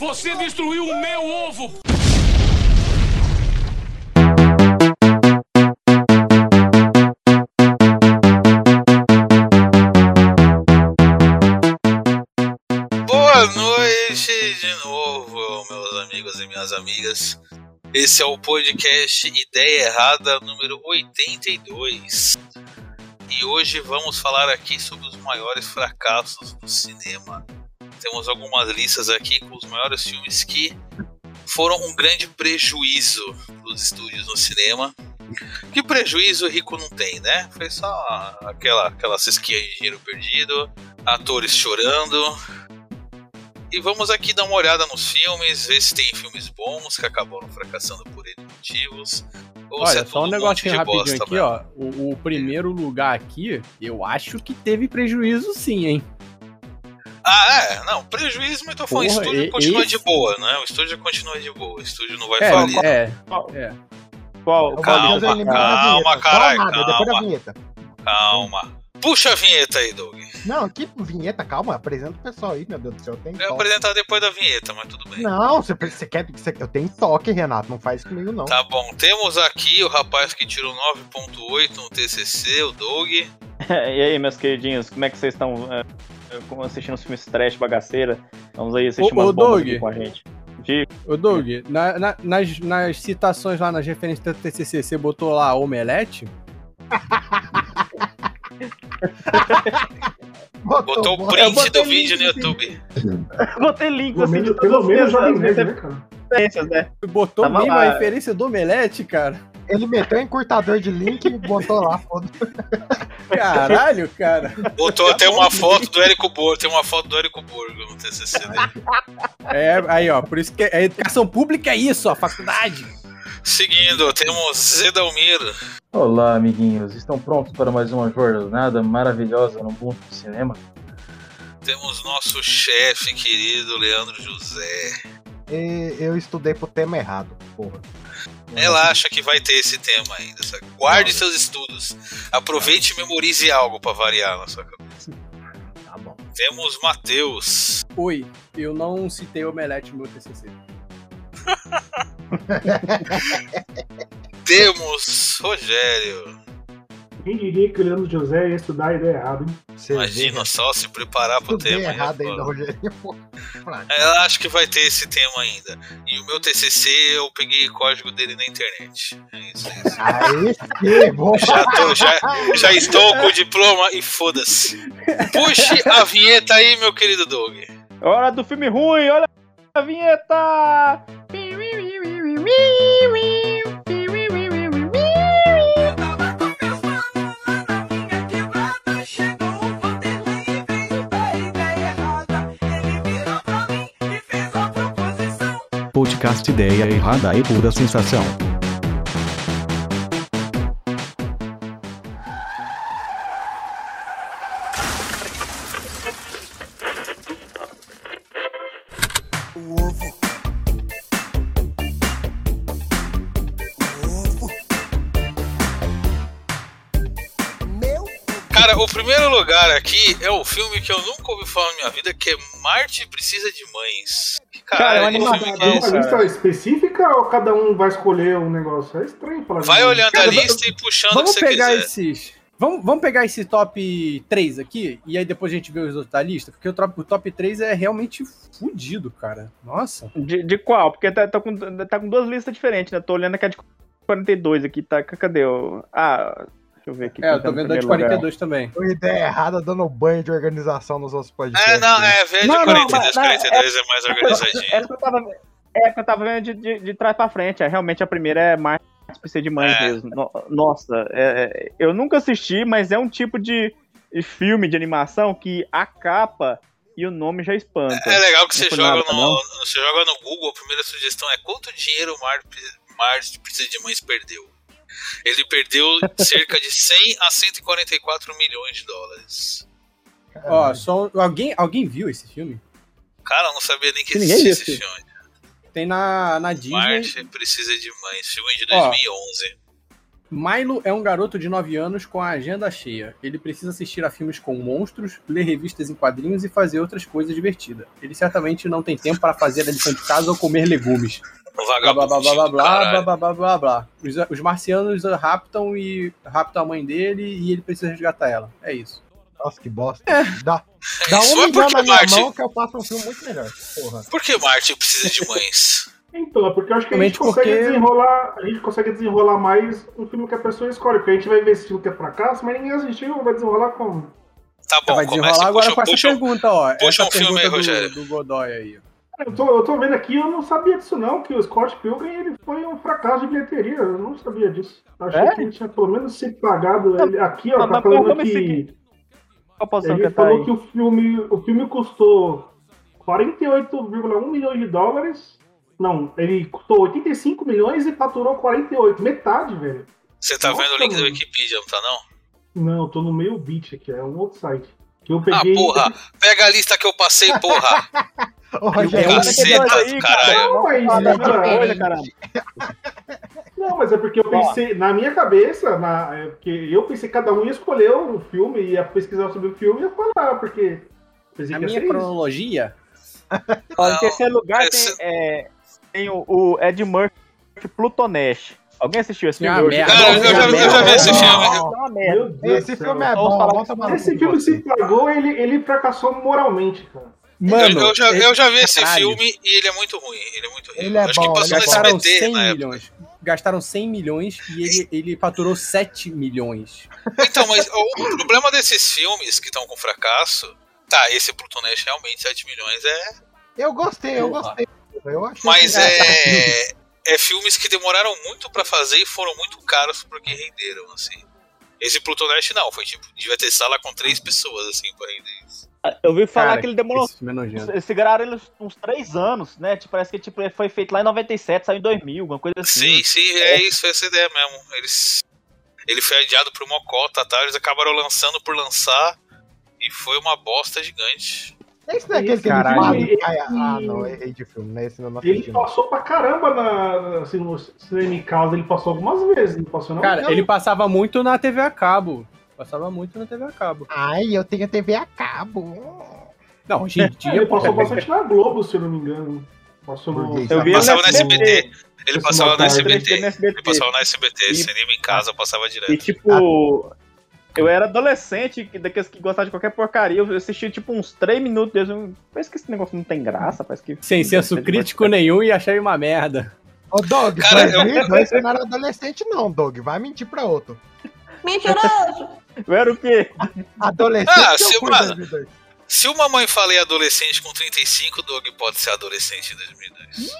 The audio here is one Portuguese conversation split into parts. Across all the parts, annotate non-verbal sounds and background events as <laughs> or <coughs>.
Você destruiu o meu ovo! Boa noite de novo, meus amigos e minhas amigas. Esse é o podcast Ideia Errada número 82. E hoje vamos falar aqui sobre os maiores fracassos do cinema. Temos algumas listas aqui com os maiores filmes que foram um grande prejuízo para os estúdios no cinema. Que prejuízo rico não tem, né? Foi só aquela, aquela cesquinha de dinheiro perdido, atores chorando, e vamos aqui dar uma olhada nos filmes, ver se tem filmes bons que acabaram fracassando por N motivos. Ou se Olha, é só um negocinho monte de rapidinho bosta aqui, mesmo. ó. O, o primeiro lugar aqui, eu acho que teve prejuízo sim, hein? Ah, é, não, prejuízo, mas tô falando, o Porra, estúdio e- continua esse- de boa, né? O estúdio continua de boa, o estúdio não vai É, falir. é, Qual, é. qual, qual Calma, calma, a vinheta. caralho, nada, depois da calma. vinheta. Calma. Puxa a vinheta aí, Doug. Não, que vinheta, calma, apresenta o pessoal aí, meu Deus do céu. Tem Eu ia apresentar depois da vinheta, mas tudo bem. Não, você, você quer. Você, eu tenho toque, Renato, não faz comigo, não. Tá bom, temos aqui o rapaz que tirou 9.8 no TCC, o Doug. <laughs> e aí, meus queridinhos, como é que vocês estão é, é, como assistindo os filmes trash, bagaceira? Vamos aí assistir Ô, umas ô, bombas Doug. aqui com a gente. De... Ô, Doug, na- na- nas, nas citações lá, nas referências do TCC, você botou lá omelete? <laughs> Botou o bom. print botei do link vídeo no YouTube. <laughs> Botei links Pelo assim de pelo as menos minhas Nerd, né, cara? referências, né? Botou Tava mesmo lá. a referência do omelete, cara? Ele meteu um encurtador de link e botou lá, foda Caralho, cara. Botou até uma foto do Érico Borgo, tem uma foto do Érico Borgo no TCC dele. É, aí, ó, por isso que a educação pública é isso, ó, faculdade. Seguindo, temos Zedalmiro. Olá, amiguinhos. Estão prontos para mais uma jornada maravilhosa no mundo do cinema? Temos nosso chefe querido Leandro José. E eu estudei pro tema errado, porra. Relaxa que vai ter esse tema ainda. sabe? Guarde seus estudos. Aproveite e memorize algo pra variar na sua cabeça. Tá bom. Temos Matheus. Oi, eu não citei omelete no meu TCC. <laughs> Temos Rogério. Quem diria que o Leandro José ia estudar a ideia errada, hein? Você Imagina só se preparar pro tema. aí é errado ainda, Rogério. pô. Eu acho que vai ter esse tema ainda. E o meu TCC eu peguei o código dele na internet. É isso, é isso. Aí sim, bom. <laughs> Já, tô- já, já estou com o diploma e foda-se. Puxe a vinheta aí, meu querido Doug. Hora do filme ruim, olha a vinheta! Podcast Ideia Errada e Pura Sensação. Cara, o primeiro lugar aqui é o filme que eu nunca ouvi falar na minha vida, que é Marte Precisa de Mães. Que Cara, é uma que animação, que é Tem uma lista específica ou cada um vai escolher um negócio? É estranho falar Vai disso. olhando a Cara, lista e puxando o Vamos que você pegar quiser. esses. Vamos, vamos pegar esse top 3 aqui e aí depois a gente vê os outros da lista, porque o top, o top 3 é realmente fudido, cara. Nossa. De, de qual? Porque tá, tá com, tá com duas listas diferentes, né? Tô olhando aqui a de 42 aqui, tá? Cadê o. Ah, deixa eu ver aqui. É, eu tá tô vendo a de primeiro lugar. 42 também. Uma ideia errada dando banho de organização nos outros podcasts. É, não, é, vê de Não, não, 42, mas- mas 42 é mais organizadinho. É que eu tava, é que eu tava vendo de, de, de trás pra frente. É, realmente a primeira é mais precisa de mães É. mesmo. No- nossa, é- é- eu nunca assisti, mas é um tipo de, filme de animação que a capa e o nome já espanta. É legal que você joga, nada, no, você joga no Google, a primeira sugestão é quanto dinheiro o Marte Precisa de Mães perdeu. Ele perdeu cerca de 100 a 144 milhões de dólares. Ó, só alguém, alguém viu esse filme? Cara, eu não sabia nem que existia esse esse filme. Tem na, na Disney. Marte Precisa de Mães, filme de Ó. 2011. Milo é um garoto de 9 anos com a agenda cheia. Ele precisa assistir a filmes com monstros, ler revistas em quadrinhos e fazer outras coisas divertidas. Ele certamente não tem tempo para fazer a lição de casa ou comer legumes. Blá blá blá blá blá vagabundo. blá blá blá blá blá. Os, os marcianos raptam e raptam a mãe dele e ele precisa resgatar ela. É isso. Nossa, que bosta. Dá, dá Isso um é porque na minha mão que eu faço um filme muito melhor. Porra. Por que Martin precisa de mães? <laughs> Então, é porque eu acho que a gente consegue porque- desenrolar. A gente consegue desenrolar mais o filme que a pessoa escolhe. Porque a gente vai ver esse filme que é fracasso, mas ninguém assistiu, vai desenrolar como? Tá bom, Vai começa. desenrolar agora Puxa, com essa puxa, pergunta, ó. puxa essa um filme aí, do, Rogério. do Godoy aí. Eu tô, eu tô vendo aqui, eu não sabia disso não, que o Scott Pilgrim ele foi um fracasso de bilheteria. Eu não sabia disso. Achei É? que ele tinha pelo menos se pagado. Ele, aqui, ó, Mas- tá falando que. posição Ele que tá falou aí? que o filme, o filme custou 48,1 milhões de dólares. Não, ele custou 85 milhões e faturou 48. Metade, velho. Você tá Nossa, vendo o link da mano. Wikipedia, não tá não? Não, eu tô no meio beat aqui, é um outro site. Que eu Ah, peguei. porra! Pega a lista que eu passei, porra! Ô, Rogério, Caceta aí, caralho! Não, mas, Ah, não, cara, mas é porque eu pensei, na minha cabeça, na, é porque eu pensei que cada um ia escolher um filme, ia pesquisar sobre o filme e ia falar, porque. Pensei Na minha cronologia, Ó, Não, em terceiro lugar esse- tem, é, tem o, o Ed Murphy Plutonash. Alguém assistiu esse filme? Cara, eu já, eu já vi esse filme. Esse filme é bom, Esse filme se pagou, ele, ele fracassou moralmente, cara. mano, eu, eu já, eu já vi esse caralho. filme e ele é muito ruim. Ele é muito ruim. Ele é Acho bom, que passou ele é no gastaram SBT 100 na época. milhões. Gastaram 100 milhões e ele, ele faturou 7 milhões. Então, mas o problema desses filmes que estão com fracasso. Tá, esse Plutonete realmente 7 milhões é. Eu gostei, eu gostei. Eu achei Mas que- é. É filmes que demoraram muito pra fazer e foram muito caros porque renderam, assim. Esse Plutonete não, foi tipo, devia ter sala com três pessoas, assim, pra render isso. Eu ouvi falar Cara, que ele demorou. Esse filme é. Eles seguraram ele uns três anos, né? Tipo, parece que tipo, foi feito lá em 97, saiu em 2000, alguma coisa assim. Sim, sim, é isso, foi essa ideia mesmo. Eles. Ele foi adiado por Mocota, tá? Eles acabaram lançando por lançar e foi uma bosta gigante. Esse não é aquele que ele Caralho. fala. Ele- Ah, ah, não, é é de filme, né? Esse não não Ele assisti. não. passou pra caramba na, assim, no cinema em casa, ele passou algumas vezes, não passou não? Cara, ele passava muito na TV a cabo. Passava muito na TV a cabo. Ai, eu tenho TV a cabo. Não, hoje em dia. ele passou bastante na Globo, se eu não me engano. Passou no... Eu vi Passava ele no SBT. Ele Esse passava no Mocota. SBT. Ele passava no SBT, cinema em casa, passava direto. E tipo, eu era adolescente, que- daqueles que gostavam de qualquer porcaria. Eu assisti tipo uns 3 minutos deles. eu- Parece que esse negócio não tem graça, parece que. Sem senso crítico nenhum e achei uma merda. Ô, Doug, Cara, eu- 2002 você não era adolescente, não, Doug. Vai mentir pra outro. Mentiroso! Eu era o quê? Adolescente Ah, eu se-. 2002. Se uma mãe falei adolescente com 35, Doug pode ser adolescente em 2002.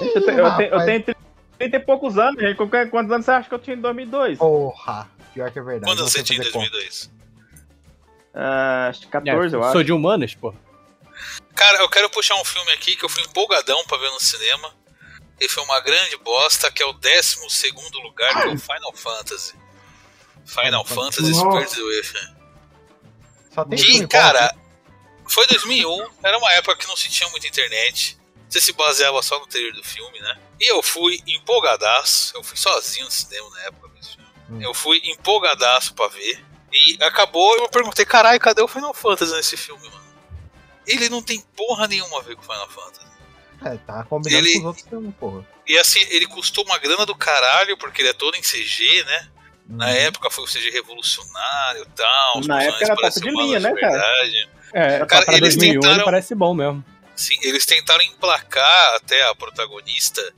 Eu, te- eu, te- eu tenho 30 e poucos anos, gente. Quantos anos você acha que eu tinha em 2002? Porra, pior que é verdade. Quando você tinha em fazer conta. 2002? Ah, acho que 14, eu acho. Sou de humanas, pô. Cara, eu quero puxar um filme aqui que eu fui empolgadão pra ver no cinema. E foi uma grande bosta, que é o 12 lugar, que é o Final Fantasy. Final Fantasy Nossa. Spirit Within. Só tem Que, cara, né? foi 2001, era uma época que não se tinha muita internet. Você se baseava só no trailer do filme, né? E eu fui empolgadaço. Eu fui sozinho no cinema na época filme. Hum. Eu fui empolgadaço pra ver. E acabou, eu perguntei, caralho, cadê o Final Fantasy nesse filme, mano? Ele não tem porra nenhuma a ver com o Final Fantasy. É, tá combinando Ele- com os outros filmes, porra. E assim, ele custou uma grana do caralho, porque ele é todo em CG, né? Na Uhum. época foi o CG revolucionário e tal. os Na época era top de linha, né, cara? verdade. É, Cara, pra eles 2001 tentaram- ele parece bom mesmo. Sim, eles tentaram emplacar até a protagonista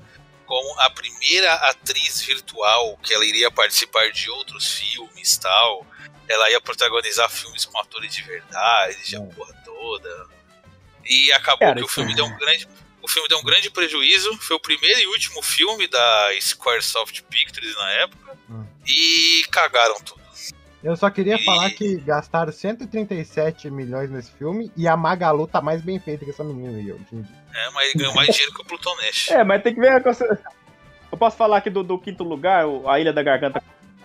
como a primeira atriz virtual que ela iria participar de outros filmes tal. Ela ia protagonizar filmes com atores de verdade, a porra toda. E acabou Cara, que o filme é- deu um grande. O filme deu um grande prejuízo. Foi o primeiro e último filme da Squaresoft Pictures na época. Hum. E cagaram tudo. Eu só queria E- falar que gastaram 137 milhões nesse filme e a Magalu tá mais bem feita que essa menina aí, em dia. É, mas ganhou mais dinheiro que o Pluton Nash. É, mas tem que ver a coisa. Eu posso falar aqui do, do quinto lugar, a Ilha da Garganta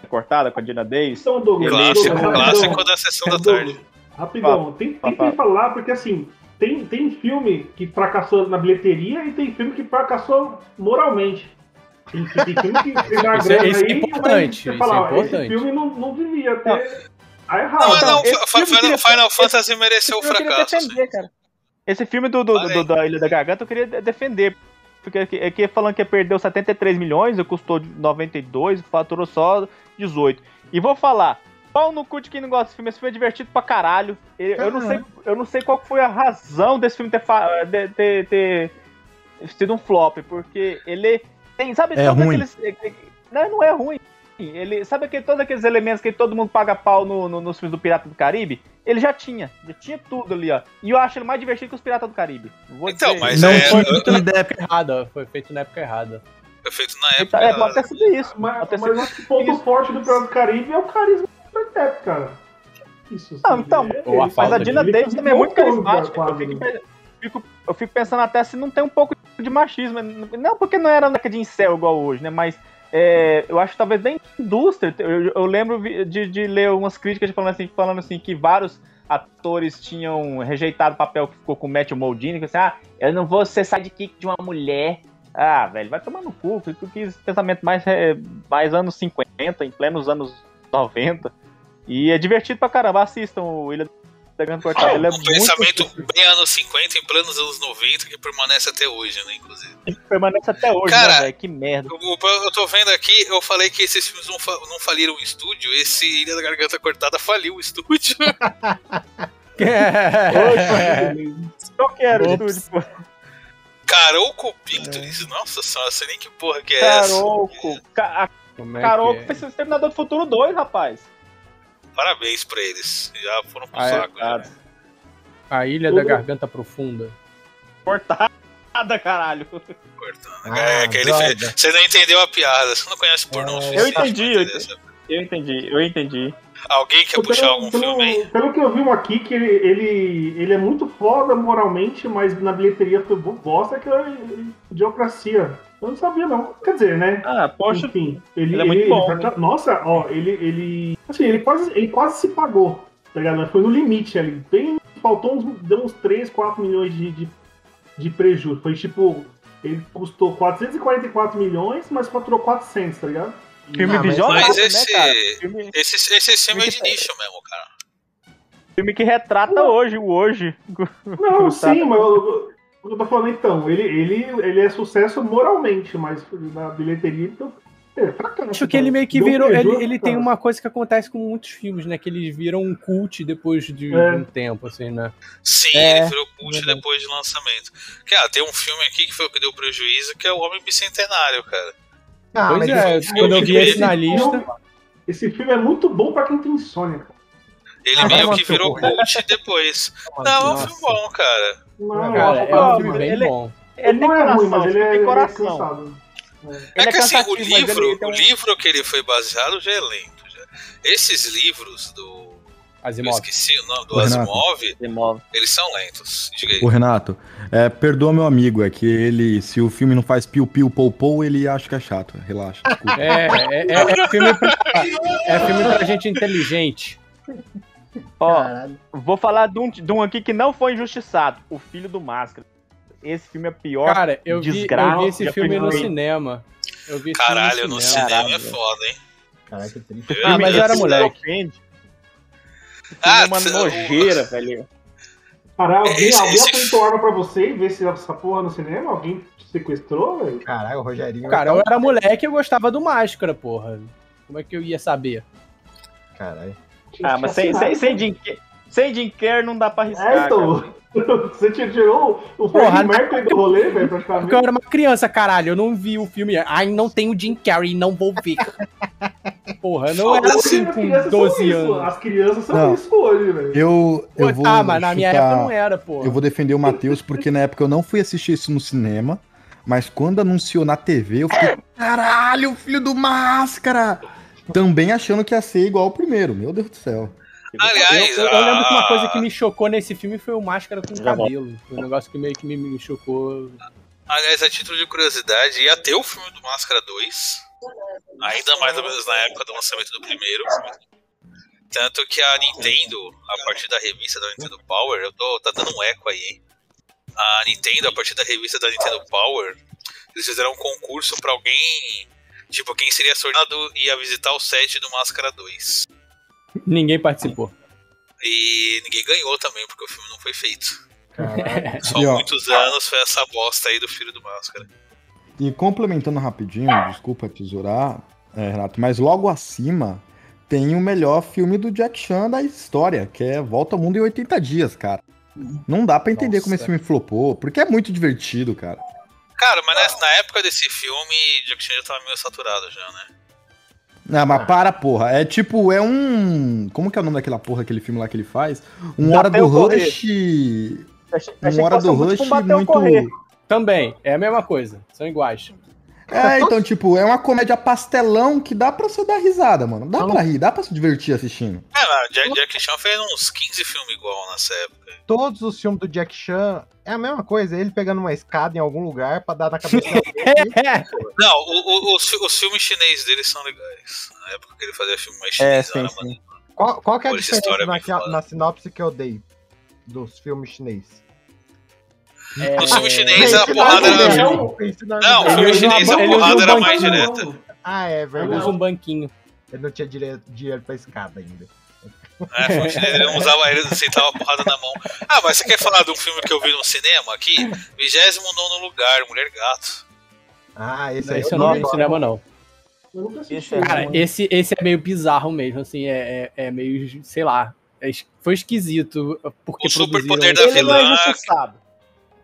Cortada com a Dina Davis. Então, Douglas, Clássico, Douglas, clássico rapidão. da sessão da Douglas, tarde. Rapidão, tem, tem que falar, porque assim, tem, tem filme que fracassou na bilheteria e tem filme que fracassou moralmente. Tem, tem filme que uma Isso é- grana isso é aí, importante, isso fala, é importante. Esse filme não, não devia ter. Não, errado. não, Fa- filme Final, Fantasy mereceu o fracasso. assim. defender, cara. Esse filme do, do- do- do- da Ilha da Garganta eu queria de- defender. Porque aqui, aqui falando que perdeu 73 milhões, custou 92, faturou só 18. E vou falar, pau no cu de quem não gosta desse filme, esse filme é divertido pra caralho. Eu, eu não, sei, eu não sei qual foi a razão desse filme ter, de- ter, ter sido um flop, porque ele tem, sabe, É ruim. aqueles... Não, não é ruim. Ele, sabe que todos aqueles elementos que todo mundo paga pau no, no- nos filmes do Pirata do Caribe? Ele já tinha, já tinha tudo ali, ó. E eu acho ele mais divertido que os Piratas do Caribe. Vou Então, dizer. mas Não é, foi eu- feito na época errada. Foi feito na época errada. foi feito na É, época. pode ter sido isso. Mas, mas que o ponto isso. forte do Pirata do Caribe é o carisma do Depp, cara. Isso. Não, então, é- Mas a de- Dina ele Davis também é muito carismática. Eu quase, fico, né? fico- eu fico pensando até se não tem um pouco de machismo. Não porque não era naquela de incel igual hoje, né? Mas é, eu acho que talvez da indústria. Eu, eu lembro de, de ler umas críticas falando assim, falando assim que vários atores tinham rejeitado o papel que ficou com o Matthew Modini, que assim, ah, eu não vou ser sidekick de uma mulher. Ah, velho, vai tomar no cu. Eu quis pensamento mais, é, mais anos 50, em plenos anos 90. E é divertido pra caramba. Assistam o Ilha da Grande Cortada. Ele é Um muito pensamento bem anos 50 em plenos anos 90 que permanece até hoje, né, inclusive. permanece até hoje, Cara, né? Que merda. Eu, eu- tô vendo aqui, eu falei que esses filmes não, fa- não faliram o estúdio, esse Ilha da Garganta Cortada faliu o estúdio. <laughs> Qual que era o estúdio, pô? Carolco Pictures, nossa senhora, sei nem que porra que é essa. Caroco. Ca é Caroco que é? fez Exterminador do Futuro 2, rapaz. Parabéns pra eles, já foram pro Ah, é? saco. já. A Ilha da Garganta Profunda. Cortada, caralho. Cortando. Ah, é, que ele fez- você não entendeu a piada, você não conhece pornô o É, suficiente eu entendi, eu essa- Eu entendi, eu entendi. Alguém quer puxar algum pelo, filme aí? pelo que eu vi um aqui, que ele, ele, ele é muito foda moralmente, mas na bilheteria foi bo- bosta, que é idiocracia. Eu não sabia, não. Quer dizer, né? Ah, poxa, Enfim, ele, ele é muito bom, ele- Nossa, ó, ele, ele. Assim, ele quase, ele quase se pagou, tá ligado? Mas Foi no limite ali. Bem, faltou uns, deu uns 3, 4 milhões de, de, de prejuízo. Foi tipo. Ele custou 444 milhões, mas faturou 400, tá ligado? filme Ah, mas- visionário, Mas né, esse, cara? Filme, esse, esse filme é de nicho mesmo, cara. filme que retrata hoje, o hoje. Não, <laughs> sim, mas eu, eu tô falando então, ele, ele, ele é sucesso moralmente, mas na bilheteria então, é fracasso. Acho que ele meio que virou. Ele, ele tem cara. uma coisa que acontece com muitos filmes, né? Que eles viram um cult depois de, É. um tempo, assim, né? Sim, É, ele virou cult depois de lançamento. Que, ah, tem um filme aqui que foi o que deu prejuízo, que é o Homem Bicentenário, cara. Ah, pois mas é, quando eu vi esse esse na filme- lista. Esse filme é muito bom pra quem tem insônia, cara. Ele Ah, meio que virou cu. cult depois. <laughs> Não, é um filme bom, cara. Não, Cara, eu é um filme bem ele- bom. Ele não é ruim, mas ele é, ele é coração. cansado. É, Ele que assim, o livro, ele o livro que ele foi baseado já é lento. Já. Esses livros do. Eu Asimov. esqueci o nome do Renato. Asimov, Imóvel. eles são lentos. Diga aí. Ô Renato, é, perdoa meu amigo, é que ele, se o filme não faz piu-piu pou-pou, ele acha que é chato. Relaxa. É, é, é, é filme pra, é filme pra gente inteligente. Ó, Caralho. vou falar de um, de um aqui que não foi injustiçado. O Filho do Máscara. Esse filme é pior. Cara, eu vi, desgraça, eu vi esse filme no cinema. Eu vi Caralho, no cinema. cinema é foda, hein? Caralho, que triste. Ah, mas eu era moleque. ofende. Ah, é uma nojeira, velho. Caralho, alguém, Esse- alguém esse- apontou arma pra você e vê se essa porra no cinema? Alguém te sequestrou, velho? Caralho, o Rogerinho. Cara, eu era moleque e eu gostava do Máscara, porra. Como é que eu ia saber? Caralho. Ah, mas sem, sem, sem, Jim, Carrey- sem Jim Carrey não dá pra arriscar. É, então. <laughs> Você tirou o Porra, Mercury do rolê, velho, Porque praticamente. eu era uma criança, caralho. Eu não vi o filme. Ai, não tenho Jim Carrey, não vou ver. <laughs> Porra, eu não era assim As com crianças 12 são isso, anos. As crianças são Não. isso hoje, velho. Eu, eu vou. ah, mas na minha época não era, porra. Eu vou defender o Matheus, porque na época eu não fui assistir isso no cinema, mas quando anunciou na TV, eu fiquei, caralho, filho do Máscara! Também achando que ia ser igual ao primeiro, meu Deus do céu. Aliás, eu, eu lembro que uma a- coisa que me chocou nesse filme foi o Máscara com volto. cabelo. Foi um negócio que meio que me, me chocou. Aliás, a título de curiosidade, ia ter o filme do Máscara 2, ainda mais ou menos na época do lançamento do primeiro. Tanto que a Nintendo, a partir da revista da Nintendo Power, eu tô tá dando um eco aí, hein? A Nintendo, a partir da revista da Nintendo Power, Eles fizeram um concurso pra alguém. Tipo, quem seria sorteado ia visitar o set do Máscara 2. Ninguém participou. E ninguém ganhou também, porque o filme não foi feito. Só E, ó, muitos anos foi essa bosta aí do Filho do Máscara. E complementando rapidinho, desculpa tesourar, é, Renato, mas logo acima tem o melhor filme do Jack Chan da história, que é Volta ao Mundo em 80 Dias, cara. Não dá pra entender como esse Nossa. filme flopou, porque é muito divertido, cara. Cara, mas nessa- na época desse filme, Jack Chan já tava meio saturado já, né? Não, mas para, porra. É tipo, é um. Como que é o nome daquela porra, aquele filme lá que ele faz? Um Hora do. Rush. Achei, Um Hora do um Rush muito. correr. Também, é a mesma coisa. São iguais. É, então, tipo, é uma comédia pastelão que dá pra você dar risada, mano. Dá pra rir, dá pra se divertir assistindo. É, mas Jack, Jack Chan fez uns 15 filmes igual nessa época. Todos os filmes do Jack Chan é a mesma coisa, ele pegando uma escada em algum lugar pra dar na cabeça <laughs> dele. Não, o- o- os, os filmes chineses dele são legais. Na época que ele fazia filme mais É, chinês, sim, era sim. maneiro. Qual, qual que é a diferença é na, na sinopse que eu dei dos filmes chineses? É, No filme é, chinês a porrada na era. Não, pense na Não, o vida. filme Ele chinês a ele usa porrada um era mais direta. Ah, é Ele verdade. usa um banquinho. Ele não tinha dire- dinheiro pra escada ainda. É, filme chinês, ele não usava ele, não sentava a porrada na mão. Ah, mas você quer falar de um filme que eu vi no cinema aqui? 29 lugar, Mulher Gato. Ah, esse aí Esse eu não vi no cinema, não. É- Cara, não. esse, esse é meio bizarro mesmo, assim, é, é, é meio, sei lá, é foi esquisito, porque O superpoder da Ele não é vilã. injustiçado.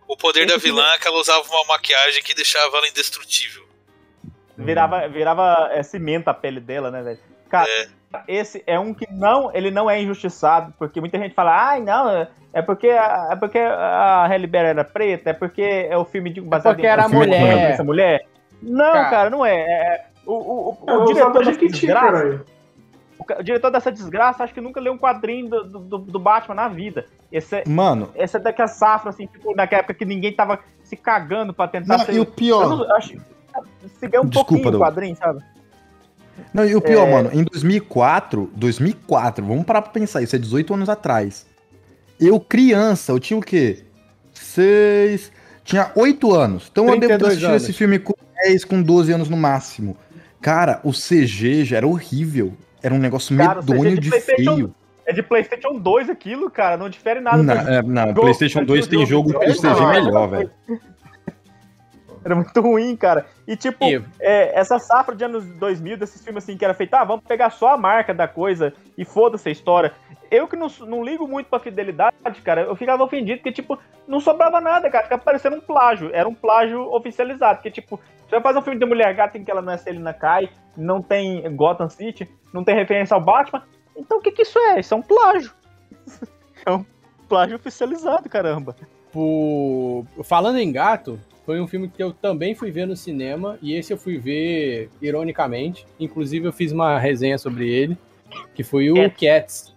O poder da vilã é que ela usava uma maquiagem que deixava ela indestrutível. Virava, virava é, cimento a pele dela, né, velho? Cara, esse é um que não, ele não é injustiçado, porque muita gente fala, ai, não, é- é porque a, é porque a Halle Berry era preta, é porque é o filme de baseado porque era em- mulher. essa mulher. Não, Cara. cara, não é. é- o, o, o, o usava diretor desgraça, caralho. O diretor dessa desgraça, acho que nunca leu um quadrinho do, do, do Batman na vida. Esse é, Mano, esse é daquela safra, assim, tipo, naquela época que ninguém tava se cagando pra tentar não, ser. e o pior. não, acho, se vê um Desculpa, pouquinho o Doug. quadrinho, sabe? Não, e o pior, É. mano, em 2004, 2004, vamos parar pra pensar, isso é 18 anos atrás. Eu, criança, eu tinha o quê? Seis. Tinha 8 anos. Então eu devo ter 32 assistido anos. esse filme com 10, com 12 anos no máximo. Cara, o CG já era horrível. Era um negócio Cara, CG medonho de de feio. É de PlayStation 2 aquilo, cara, não difere nada. Não, do- é, não, Jogo- PlayStation 2 tem jogo jogo- CG melhor, velho. <laughs> Era muito ruim, cara. E tipo, E- é, essa safra de anos 2000, desses filmes assim, que era feito, ah, vamos pegar só a marca da coisa e foda-se a história. Eu que não, não ligo muito pra fidelidade, cara, eu ficava ofendido, porque, tipo, não sobrava nada, cara, ficava parecendo um plágio. Era um plágio oficializado, porque, tipo, você vai fazer um filme de Mulher Gata em que ela não é Selina Kai, não tem Gotham City, não tem referência ao Batman, então o que que isso é? Isso é um plágio. é um plágio oficializado, caramba. Por- Falando em gato, foi um filme que eu também fui ver no cinema, e esse eu fui ver ironicamente. Inclusive, eu fiz uma resenha sobre ele, que foi o Cats.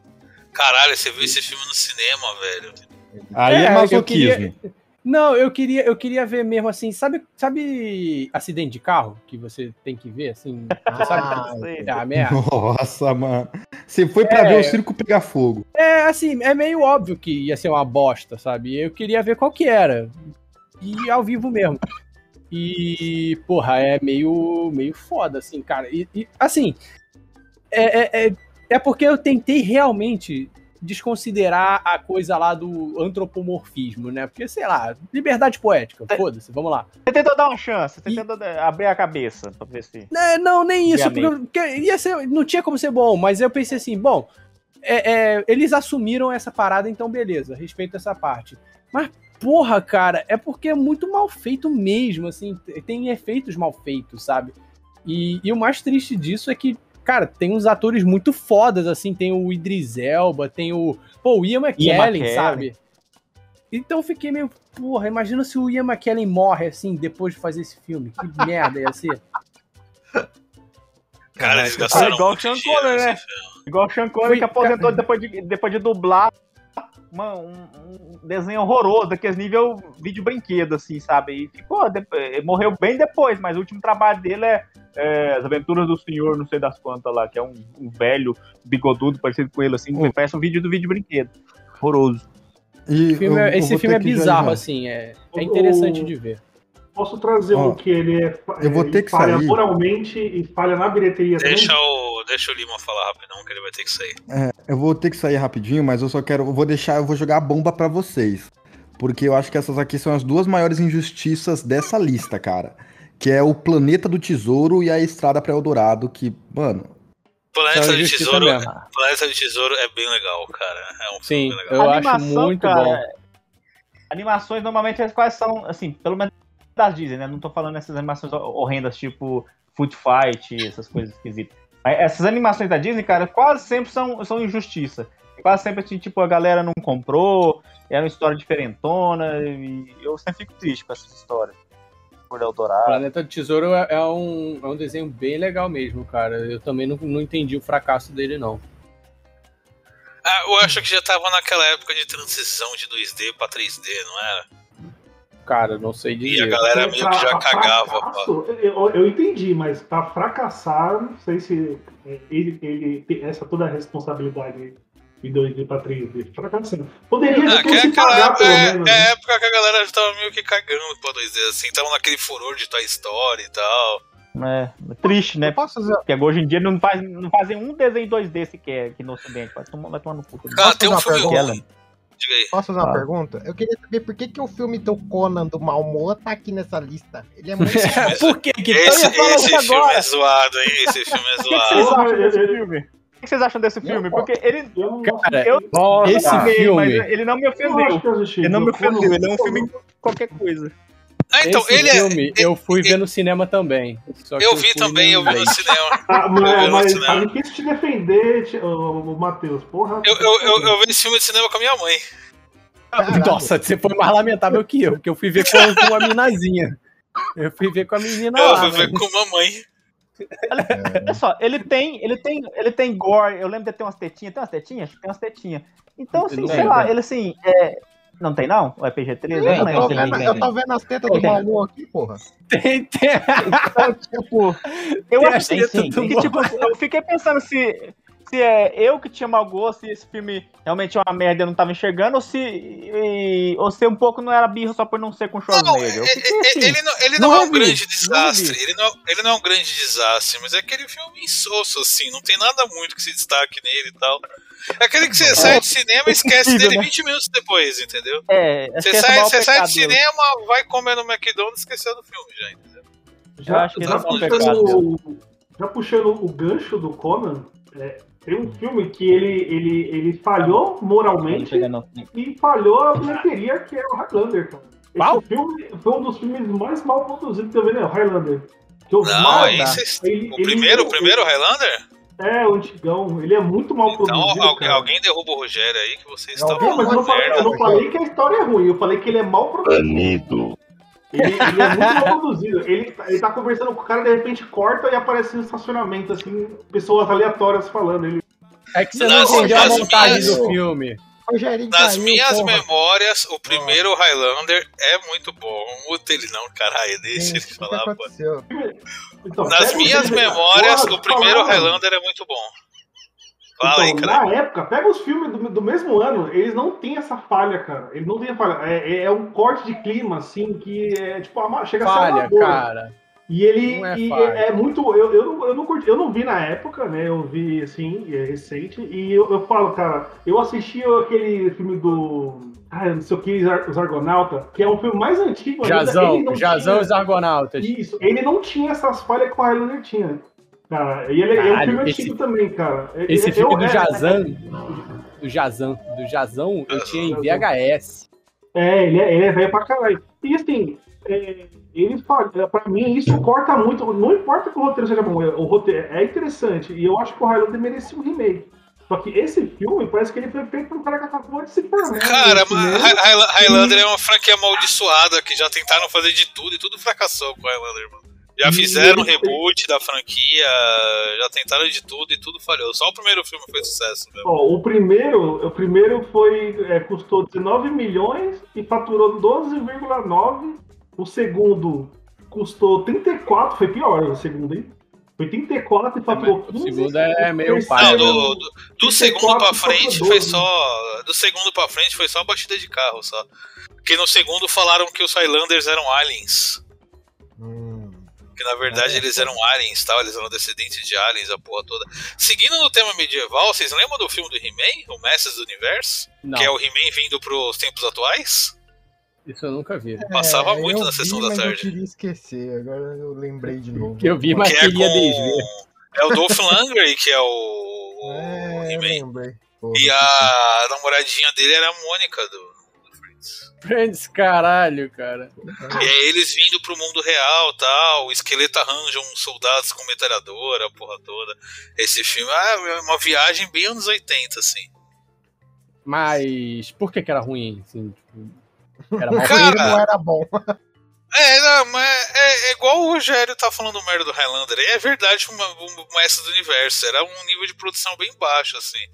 Caralho, você viu esse filme no cinema, velho. Aí é, É, eu masoquismo. queria- Não, eu queria, eu queria ver mesmo assim, sabe, sabe acidente de carro que você tem que ver assim, você sabe? Ah, sei. É a merda. Nossa, mano. Você foi pra É. ver o circo pegar fogo. É assim, é meio óbvio que ia ser uma bosta, sabe? Eu queria ver qual que era. E ao vivo mesmo. E, porra, é meio, meio foda, assim, cara. E, e, assim, é, é, é, é porque eu tentei realmente desconsiderar a coisa lá do antropomorfismo, né? Porque, sei lá, liberdade poética, foda-se, vamos lá. Você tentou dar uma chance, você tentou eh, abrir a cabeça pra ver se. É, não, nem isso, porque, porque ia ser, não tinha como ser bom, mas eu pensei assim, bom, é, é, eles assumiram essa parada, então beleza, respeito essa parte. Mas, porra, cara, é porque é muito mal feito mesmo, assim, tem efeitos mal feitos, sabe? E, e o mais triste disso é que, cara, tem uns atores muito fodas, assim, tem o Idris Elba, tem o, pô, o Ian McKellen, McKellen. sabe? Então eu fiquei meio, porra, imagina se o Ian McKellen morre, assim, depois de fazer esse filme, que <laughs> merda ia ser. Cara, eles É igual o Sean Connery, nesse né? Igual o Sean Connery Foi- que aposentou depois de, depois de dublar uma- um, um desenho horroroso, daqueles nível vídeo brinquedo, assim, sabe? E ficou, de- eh, morreu bem depois, mas o último trabalho dele é, é As Aventuras do Senhor, não sei das quantas lá, que é um, um velho bigodudo parecido com ele, assim, que parece um vídeo do vídeo brinquedo. Horroroso. E Esse filme, eu- é- eu esse filme é que já- bizarro, já- assim, é, é interessante o- de ver. Posso trazer Ó, um que ele é. eu vou ele ter que falha sair. moralmente e falha na bilheteria Deixa também? o, deixa o Lima falar rapidão, que ele vai ter que sair. É, eu vou ter que sair rapidinho, mas eu só quero. Eu vou deixar, eu vou jogar a bomba pra vocês. Porque eu acho que essas aqui são as duas maiores injustiças dessa lista, cara. Que é o Planeta do Tesouro e a Estrada pra Eldorado, que, mano. Planeta do Tesouro, mesmo. Planeta do Tesouro é bem legal, cara. É um Sim, filme legal. eu acho Animação, muito cara, bom. Animações normalmente quais são, assim, pelo menos das Disney, né? Não tô falando essas animações horrendas tipo Foot Fight, essas coisas esquisitas. Mas essas animações da Disney, cara, quase sempre são, são injustiça. Quase sempre, assim, tipo, a galera não comprou, era uma história diferentona, e eu sempre fico triste com essas histórias. Por Eldorado. Planeta do Tesouro é, é um, é um desenho bem legal mesmo, cara. Eu também não, não entendi o fracasso dele, não. Ah, eu acho que já tava naquela época de transição de 2D pra 3D, não era? Cara, não sei E a galera meio que já pra cagava. fracasso, Eu, eu entendi, mas pra fracassar, não sei se ele, ele tem essa toda a responsabilidade de 2D pra 3D. Fracassando. Poderia Ah, que ter é se pagar, época, pelo é, menos. é a né? época que a galera já tava meio que cagando pra 2D, assim, tava naquele furor de Toy Story e tal. É, triste, né? Fazer, Porque hoje em dia não, faz, não fazem um desenho 2D sequer aqui no ocidente. Vai tomar, vai tomar no cu. Cara, tem um filme? Ruim. Diga aí. posso fazer uma Ah. pergunta? Eu queria saber por que, que o filme do Conan do Malmoa tá aqui nessa lista. Ele é muito. <laughs> Por que que Esse, falar esse isso filme agora. é zoado, hein? Esse <laughs> filme é O que, que zoado. Filme? O que vocês acham desse filme? Porque ele. Cara, Eu esse amei, filme- mas ele não me ofendeu. Ele não me ofendeu, ele é um filme qualquer coisa. Ah, então, esse ele é. filme eu fui ver no cinema também. Só que Eu vi também, eu vi no cinema. Ah, Eu vi mas, no mas cinema. difícil te defender, ô, Matheus. Porra. Eu, eu, eu, eu vi esse filme de cinema com a minha mãe. Caralho. Nossa, você foi mais lamentável que eu, porque eu fui ver com, com a minazinha. Eu fui ver com a menina Eu lá. fui ver né? com a mamãe. Olha só, ele tem, ele tem, ele tem gore. Eu lembro de ter umas tetinhas, tem umas tetinhas? Tem umas tetinhas. Então, assim, sei lá, ele assim, é... Não tem não? O EPG-13? Eu não Eu lembro tô, vendo, tem. eu tô vendo as tetas do. Malmoa aqui, porra. Tem, tem. Então, tipo, eu Tem acho as que, tetas sim, do que, tipo, eu fiquei pensando se, se é eu que tinha mau gosto, se esse filme realmente é uma merda e eu não tava enxergando, ou se, e- ou se um pouco não era birro só por não ser com Não, Schwarzenegger. Eu é- fiquei é- assim, ele não, ele não não é um grande não desastre. revi. Ele não, ele não é um grande desastre, mas é aquele filme insosso, assim. Não tem nada muito que se destaque nele e tal. É aquele que você sai de cinema e esquece dele né? 20 minutos depois, entendeu? é, Você o sai, você sai pecado de cinema, vai comer no McDonald's e esqueceu do filme já, entendeu? Eu acho que esse é o puxando, já puxando o gancho do Conan, é, tem um filme que ele, ele, ele falhou moralmente e falhou a bilheteria, que é o Highlander, cara. Esse Qual? filme foi um dos filmes mais mal produzidos que eu vi, né? O Highlander. Que eu Não, mal, esse, ele- o ele- primeiro, o primeiro Highlander? É, o antigão. Ele é muito mal Então produzido. alguém, cara. alguém derruba o Rogério aí que você está Não, mas eu não, falei, eu não falei que a história é ruim, eu falei que ele é mal produzido. Ele, ele é muito mal produzido. Ele, ele tá conversando com o cara, de repente corta e aparece no estacionamento, assim, pessoas aleatórias falando. Ele, É que você não Nas- entendeu a montagem minhas- do filme. Nas caiu, minhas porra. memórias, o primeiro Highlander é muito bom. Muta ele não, caralho, deixa ele o falar, pô. então, Nas minhas memórias, Porra, o primeiro falaram. Highlander é muito bom. Fala aí, Então, cara. na época, pega os filmes do, do mesmo ano, eles não têm essa falha, cara. Eles não têm falha. É, é um corte de clima, assim, que é tipo, ama- chega a ser Falha, cara. E ele é e falha. é, é muito. Eu, eu, não- eu, não curti, eu não vi na época, né? Eu vi assim, é recente. E eu, eu falo, cara, eu assisti aquele filme do. Ah, não sei o que, Os Argonautas, que é um filme mais antigo Jazão, Jazão e tinha- os Argonautas. Isso, ele não tinha essas falhas que o Highlander tinha. Cara, e ele é um Caralho, filme esse- antigo também, cara. Esse Eu- filme eu- do é- Jazão, do Jazão, do Jazão, eu tinha em VHS. É, ele é, ele é velho pra caralho. E assim, é, ele fala, pra mim, isso corta muito. Não importa que o roteiro seja bom, o roteiro é interessante. E eu acho que o Highlander merecia um remake. Só que esse filme parece que ele foi feito por um cara que acabou de se formar. Cara, no cinema. mas Hi- Hi- Highlander é uma franquia amaldiçoada que já tentaram fazer de tudo e tudo fracassou com Highlander, mano. Já fizeram reboot da franquia, já tentaram de tudo e tudo falhou. Só o primeiro filme foi sucesso. Ó, o primeiro, o primeiro foi é, custou 19 milhões e faturou 12,9. O segundo custou 34, foi pior o segundo, hein? Foi 34 e faturou O 15. segundo é meio pai, Não, né? do, do, do 34 segundo pra frente foi foi 12. só. Do segundo pra frente foi só batida de carro, só. Porque no segundo falaram que os Highlanders eram aliens. Que na verdade eles eram aliens tal, eles eram descendentes de aliens, a porra toda. Seguindo no tema medieval, vocês lembram do filme do He-Man, o Mestres do Universo? Não, Que é o He-Man vindo pros tempos atuais? isso eu nunca vi. Passava É, muito eu na sessão vi, da mas tarde. Eu queria esquecer, agora eu lembrei de novo. Que eu vi, mas que é queria com. desver. É o Dolph Lundgren, que é o. É, He-Man. E a namoradinha dele era a Mônica do Friends. Friends, caralho, cara. E aí eles vindo pro mundo real tal, o esqueleto arranja uns soldados com metralhadora, a porra toda. Esse filme ah, é uma viagem bem anos 80, assim. Mas por que que era ruim? Assim, tipo, era mal Cara, Ele não era bom. É, não, mas é, é igual o Rogério tá falando merda do Highlander. É verdade uma, um mestre do universo. Era um nível de produção bem baixo, assim.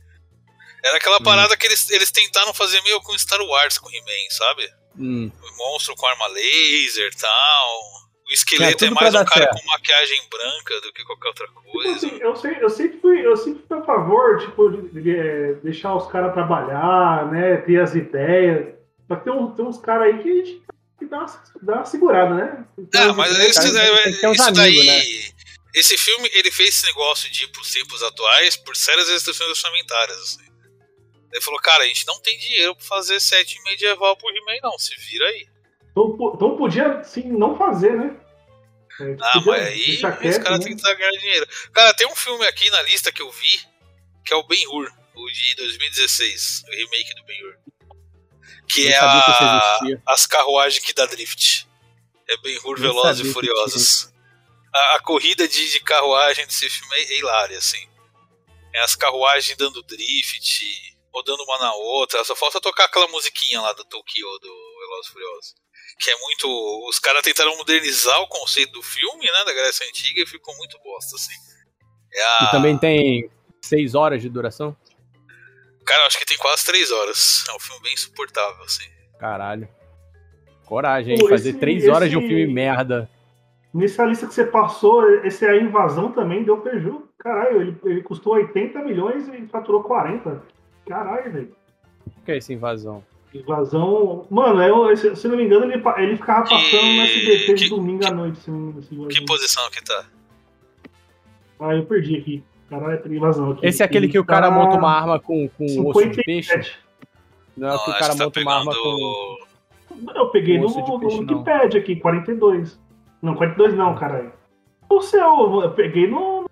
Era aquela parada que eles, eles tentaram fazer meio com Star Wars, com He-Man, sabe? Hum. O monstro com arma laser e tal. O esqueleto É, é, mais um cara certo. com maquiagem branca do que qualquer outra Tipo coisa. assim, eu, sei- eu sempre fui, eu sempre fui a favor, tipo, de, de, é, deixar os caras trabalhar, né? Ter as ideias. Só que tem, um- tem uns caras aí que, que dá, uma, dá uma segurada, né? Tem Não, mas ideias- esse, cara, uns isso daí. amigos, né? Esse filme, ele fez esse negócio de ir pros tempos atuais por sérias restrições orçamentárias, assim. Ele falou, cara, a gente não tem dinheiro pra fazer set medieval pro He-Man, não. Se vira aí. Então, então podia, sim, não fazer, né? É, Ah, mas aí quieto, caras né? têm que ganhar dinheiro. Cara, tem um filme aqui na lista que eu vi, que é o Ben-Hur, o de 2016, o remake do Ben-Hur. Que Nem é que a, existia. as carruagens que dá drift. É Ben-Hur Velozes e que Furiosos. A, a corrida de, de carruagem desse filme é hilária, assim. É as carruagens dando drift, rodando uma na outra. Só falta tocar aquela musiquinha lá do Tokyo, do Velozes Furiosos. Que é muito. Os caras tentaram modernizar o conceito do filme, né? Da Grécia Antiga e ficou muito bosta, assim. É a... E também tem seis horas de duração? Cara, eu acho que tem quase três horas. É um filme bem insuportável, assim. Caralho. Coragem, hein? Pô, Fazer esse- três horas de um filme merda. Nessa lista que você passou, esse aí, a invasão também deu prejuízo. Caralho, ele, ele custou 80 milhões e faturou 40. Caralho, velho. O que é essa invasão? Invasão. Mano, eu, se, se não me engano, ele, ele ficava passando no SBT de que- domingo à noite. Se não me engano, esse Que posição que tá? Ah, eu perdi aqui. Caralho, tem invasão aqui. Esse é aquele Ele que o cara tá monta uma arma com, com osso de peixe? 57. Não é o que o cara que tá monta uma arma com. pegando. Eu peguei no, peixe, não. Wikipedia aqui, 42. Não, 42 não, caralho. O seu, eu peguei no.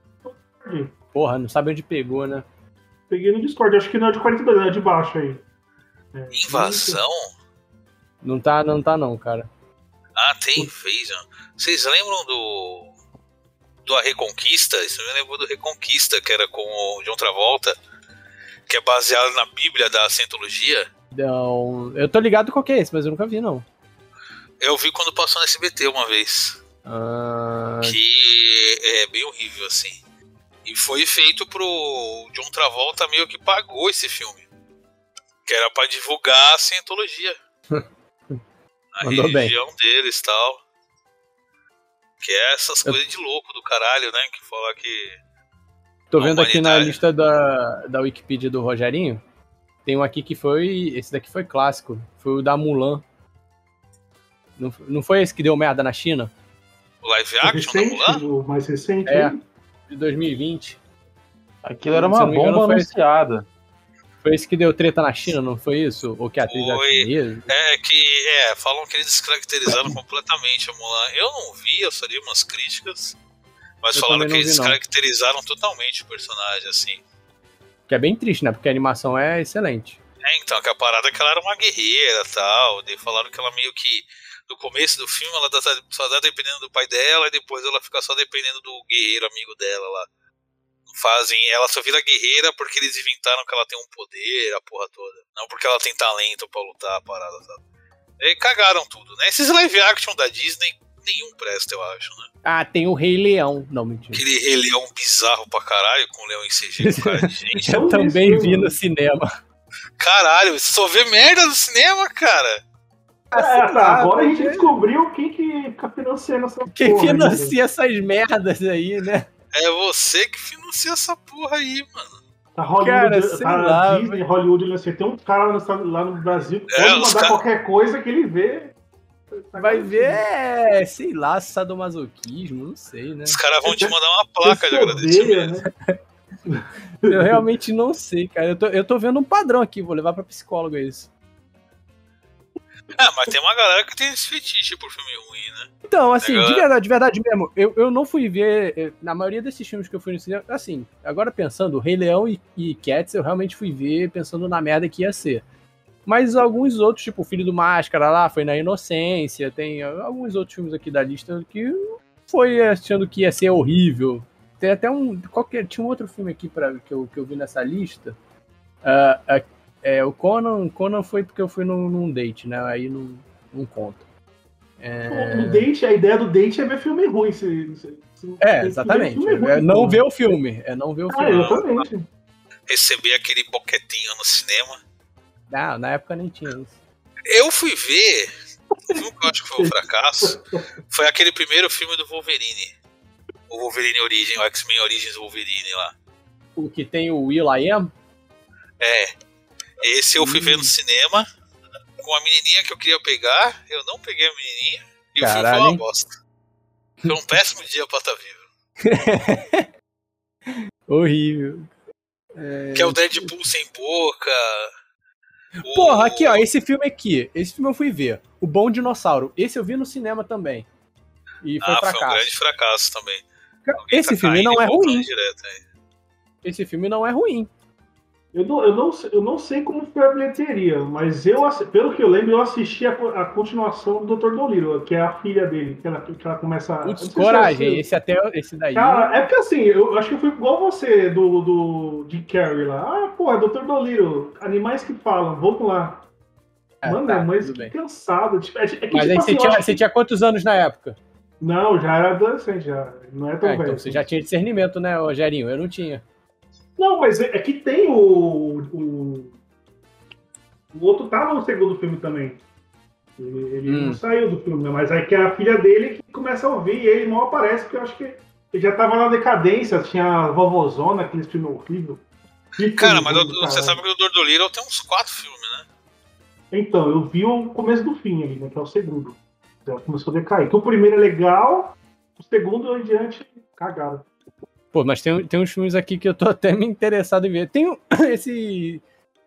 Porra, não sabe onde pegou, né? Peguei no Discord, acho que não é de 42, é de baixo aí. É. Invasão? Não tá, não tá não, cara. Ah, tem, fez. ó. Vocês lembram do. Do A Reconquista? Isso me lembrou do Reconquista, que era com o John Travolta, que é baseado na Bíblia da Cientologia. Não, eu tô ligado qual que é esse, mas eu nunca vi, não. Eu vi quando passou no SBT uma vez. Ah, Que é bem horrível, assim. E foi feito pro John Travolta meio que pagou esse filme. Que era pra divulgar a Cientologia. <laughs> a Mandou bem. religião deles e tal. Que é essas coisas de louco do caralho, né? Que fala que. tô a vendo aqui na humanidade. lista da, da Wikipedia do Rogerinho. Tem um aqui que foi. Esse daqui foi clássico. Foi o da Mulan. Não, não foi esse que deu merda na China? O live O action da Mulan? o mais recente. É. né? De 2020. Aquilo era uma engano, bomba foi- anunciada. Foi esse que deu treta na China, não foi isso? Ou que a atriz Foi. É que, é, falam que eles descaracterizaram completamente a Mulan. Eu não vi, eu só li umas críticas. Mas Eu falaram que eles vi, não. descaracterizaram totalmente o personagem, assim. Que é bem triste, né? Porque a animação é excelente. É, então, que a parada é que ela era uma guerreira e tal. Daí falaram que ela meio que. No começo do filme ela tá- só tá dependendo do pai dela e depois ela fica só dependendo do guerreiro amigo dela lá. Fazem. Ela só vira guerreira porque eles inventaram que ela tem um poder, a porra toda. Não porque ela tem talento pra lutar a parada, sabe? E cagaram tudo, né? Esses live action da Disney, nenhum presta, eu acho, né? Ah, tem o Rei Leão. Não, mentira. Aquele Rei Leão bizarro pra caralho, com o leão em CG com cara de <laughs> gente. Eu também vi no cinema. Caralho, só vê merda no cinema, cara. É, tá, agora a gente porque- descobriu quem que fica financiando essa Quem porra. aí, né? financia essas merdas aí, né? É você que financia essa porra aí, mano. Tá Hollywood, Cara, sei tá lá, Disney, Hollywood, né? Você tem um cara lá no, lá no Brasil que É, pode mandar cara- qualquer coisa que ele vê. Vai ver, é, sei lá, sadomasoquismo, não sei, né? Os caras vão te mandar uma placa de agradecimento. né? Eu realmente não sei, cara. Eu tô, eu tô vendo um padrão aqui, vou levar pra psicóloga isso. Ah, mas tem uma galera que tem esse fetiche por filme ruim, né? Então, assim, de verdade, de verdade mesmo, eu, eu não fui ver. eh, Na maioria desses filmes que eu fui no cinema, assim, agora pensando, Rei Leão e, e Cats, eu realmente fui ver pensando na merda que ia ser. Mas alguns outros, tipo o Filho do Máscara lá, foi na Inocência, tem alguns outros filmes aqui da lista que foi achando que ia ser horrível. Tem até um. Qualquer, tinha um outro filme aqui pra, que, eu, que eu vi nessa lista. Ah, ah, é, o Conan, Conan foi porque eu fui num, num date, né? Aí não, não conta. É... O date, a ideia do date é ver filme ruim. Se, se- se- É, ver exatamente. filme ruim, É não pô. ver o filme. É não ver o Ah, filme. exatamente. Receber aquele boquetinho no cinema. Ah, na época nem tinha isso. Eu fui ver. O filme que eu acho que foi um fracasso foi aquele primeiro filme do Wolverine. O Wolverine Origem, o X-Men Origins Wolverine lá. O que tem o Will I Am? É. Esse eu fui ver no cinema com a menininha que eu queria pegar. Eu não peguei a menininha. E o filme foi uma hein? bosta. Foi um péssimo dia pra estar vivo. <laughs> Horrível. Que é o Deadpool sem boca. o- Porra, aqui, ó, esse filme aqui. Esse filme eu fui ver. O Bom Dinossauro. Esse eu vi no cinema também. E foi Ah, foi um fracasso. grande fracasso também. Alguém Esse tá filme não é ruim. Direto. Esse filme não é ruim. Eu não, eu, não, sei- eu não sei como foi a bilheteria, mas eu, pelo que eu lembro, eu assisti a, a continuação do Dr. Dolittle, que é a filha dele, que ela, que ela começa Putz, é coragem. assim. Esse até, esse daí. Cara, é porque assim, eu acho que eu fui igual você do, do de Carrie lá. Ah, pô, é Dr. Dolittle, animais que falam, vamos lá. É, Mano, tá, mas que cansado. Tipo, é, é que, Mas tipo aí assim, você tinha, você que- tinha quantos anos na época? Não, já era adolescente, já. Não é tão Ah, velho. então você já tinha discernimento, né, Rogerinho? Eu não tinha. Não, mas é, é que tem o, o. O outro tá no segundo filme também. Ele, ele Hum. não saiu do filme, né? mas aí que é a filha dele que começa a ouvir e ele mal aparece, porque eu acho que ele já tava na decadência, tinha a vovozona, aquele filme horrível. Que Cara, filme mas eu- você sabe que o Dr. Dolittle tem uns quatro filmes, né? Então, eu vi o começo do fim ali, né? Que é o segundo. Já começou a decair. Que o primeiro é legal, o segundo em diante, cagado. Pô, mas tem, tem uns filmes aqui que eu tô <laughs> até me interessado em ver. Tem um- <clears throat> esse.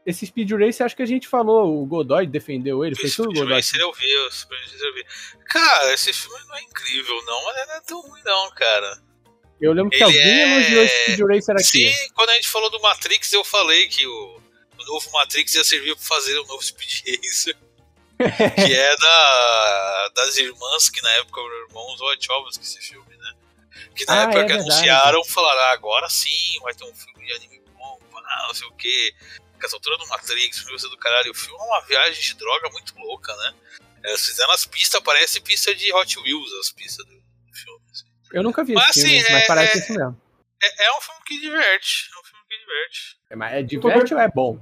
Esse Speed Race, acho que a gente falou, o Godoy defendeu ele, foi tudo o Speed Godoy. Racer eu vi, o Speed Racer eu vi. Cara, esse filme não é incrível, não, mas não é tão ruim, não, cara. Eu lembro que Ele alguém é- elogiou esse Speed Racer aqui. Sim, quando a gente falou do Matrix, eu falei que o, o novo Matrix ia servir pra fazer o novo Speed <laughs> Racer. <laughs> que é da, das irmãs, que na época eram irmãos Wachowski, esse filme, né? Que na Ah, época é que verdade. anunciaram, falaram, ah, agora sim, vai ter um filme de anime bom, ah, não sei o que. Com essa altura do Matrix, filme do caralho. O filme é uma viagem de droga muito louca, né? É, Eles fizeram as pistas, parece pista de Hot Wheels, as pistas do filme. assim. Eu nunca vi Mas, esse filme, assim, mas é- parece é- isso mesmo. É, é um filme que diverte. É um filme que diverte. É, mas é diverte ou é bom?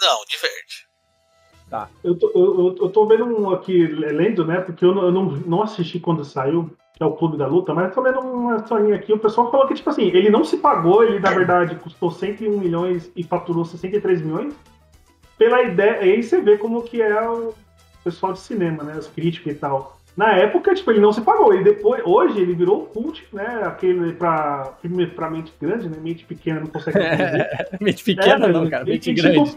Não, diverte. Eu tô, eu, eu- eu tô vendo um aqui, lendo, né? Porque eu não, eu não, não assisti quando saiu, que é o Clube da Luta, mas tô lendo uma historinha aqui. O pessoal falou que, tipo assim, ele não se pagou, ele na verdade custou 101 milhões e faturou 63 milhões. Pela ideia, aí você vê como que é o pessoal de cinema, né? Os críticos e tal. Na época, tipo, ele não se pagou. E depois, hoje, ele virou cult, né? Aquele pra filme pra mente grande, né? Mente pequena não consegue <laughs> entender. Mente pequena É, não, cara, mente e, tipo, grande.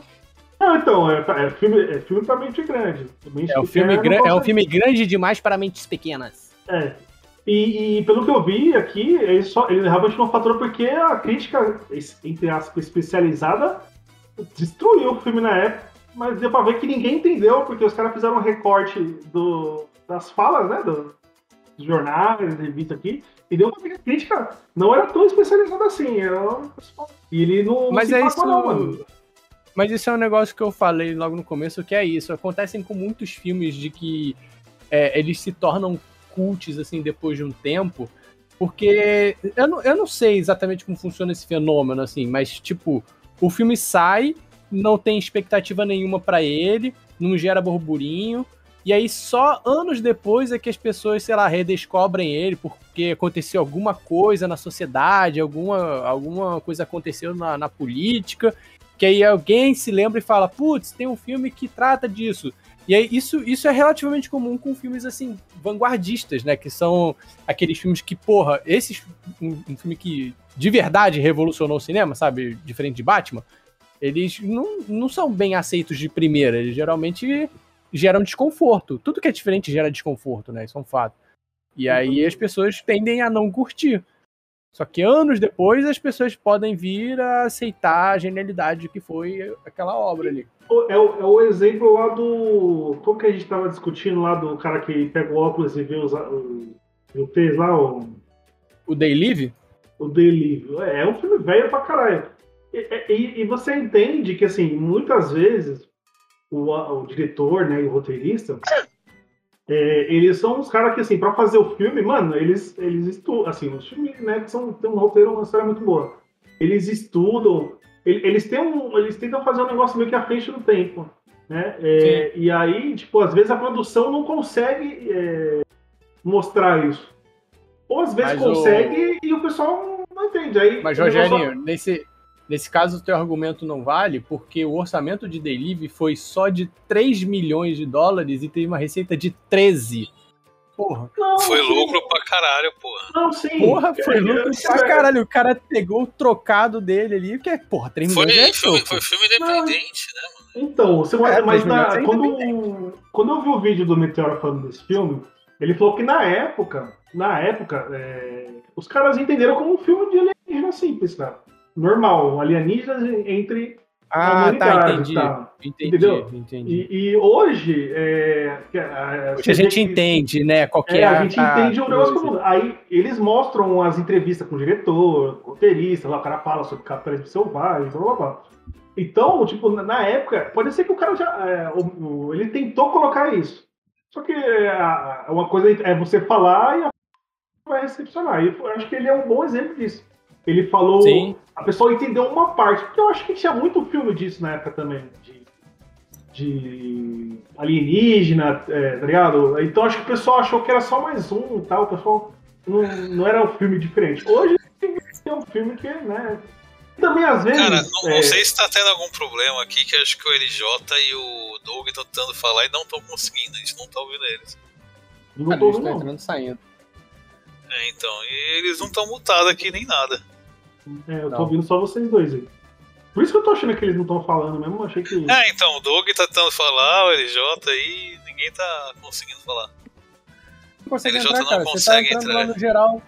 Não, então, é, é filme, é filme pra mente grande. Mente É um, pequena filme é um filme grande demais para mentes pequenas. É. E, e pelo que eu vi aqui, ele, só, ele realmente não faturou porque a crítica, entre aspas, especializada, destruiu o filme na época, mas deu pra ver que ninguém entendeu, porque os caras fizeram um recorte do, das falas, né, do- dos jornais, revistas aqui, e deu pra ver que a crítica não era tão especializada assim. Era um E ele não, Mas é isso. não, mano. Mas isso é um negócio que eu falei logo no começo, que é isso. Acontecem com muitos filmes de que é, eles se tornam cults, assim, depois de um tempo. Porque eu não, eu não sei exatamente como funciona esse fenômeno, assim, mas, tipo, o filme sai, não tem expectativa nenhuma pra ele, não gera burburinho. E aí, só anos depois é que as pessoas, sei lá, redescobrem ele porque aconteceu alguma coisa na sociedade, alguma, alguma coisa aconteceu na, na política, que aí alguém se lembra e fala: putz, tem um filme que trata disso. E aí, isso, isso é relativamente comum com filmes, assim, vanguardistas, né? Que são aqueles filmes que, porra, esses. Um, um filme que de verdade revolucionou o cinema, sabe? Diferente de Batman. Eles não, não são bem aceitos de primeira. Eles geralmente geram desconforto. Tudo que é diferente gera desconforto, né? Isso é um fato. E aí as pessoas tendem a não curtir. Só que anos depois as pessoas podem vir a aceitar a genialidade que foi aquela obra ali. É o, é o exemplo lá do. Como que a gente estava discutindo lá do cara que pega o óculos e vê os. O fez lá, o. O Day Live? O Day Live. É, é um filme velho pra caralho. E, e, e, você entende que, assim, muitas vezes o, o diretor né, e o roteirista é, eles são os caras que, assim, pra fazer o filme, mano, eles, eles estudam, assim, os filmes, né, que são, tem um roteiro, uma história muito boa. Eles estudam, eles, têm um, eles tentam fazer um negócio meio que à frente do tempo, né? É, e aí, tipo, às vezes a produção não consegue é, mostrar isso. Ou às vezes Mas consegue o... e o pessoal não entende. Aí, Mas, Rogério, só... nesse, Nesse caso, o teu argumento não vale, porque o orçamento de Delivery foi só de 3 milhões de dólares e teve uma receita de 13. Porra. Não, foi sim. lucro pra caralho, porra. Não, sim. Porra, foi lucro pra caralho. O cara pegou o trocado dele ali, que é, porra, 3 foi, milhões é foi, foi filme independente, não. né, mano? Então, você é, mas na, quando, quando eu vi o vídeo do Meteoro falando desse filme, ele falou que na época, na época, é, os caras entenderam como um filme de alienígena simples, cara normal, alienígenas entre ah, tá, entendi. Tá, entendi, entendeu? entendi. E, e hoje, é, é hoje a gente que, entende, né? Qualquer é, a gente entende o negócio como. Aí eles mostram as entrevistas com o diretor, roteirista, lá o cara fala sobre capitalismo selvagem, blá blá blá. Então, tipo, na época, pode ser que o cara já. É, o, ele tentou colocar isso. Só que é, uma coisa é você falar e a vai recepcionar. E eu acho que ele é um bom exemplo disso. Ele falou. Sim. A pessoa entendeu uma parte, porque eu acho que tinha muito filme disso na época também. De, de alienígena, é, tá ligado? Então acho que o pessoal achou que era só mais um e tal. O pessoal não, não era um filme diferente. Hoje é um filme que, né? Também às vezes. Cara, não, é... não sei se tá tendo algum problema aqui, que acho que o LJ e o Doug estão tentando falar e não estão conseguindo, a gente não tá ouvindo eles. Não tô ouvindo, entrando saindo. É, então, e eles não estão mutados aqui nem nada. É, eu tô ouvindo só vocês dois aí. Por isso que eu tô achando que eles não estão falando mesmo, eu achei que. É, então, o Doug tá tentando falar, o LJ aí, ninguém tá conseguindo falar. Não consegue LJ entrar, não cara. consegue tá entrar. no geral.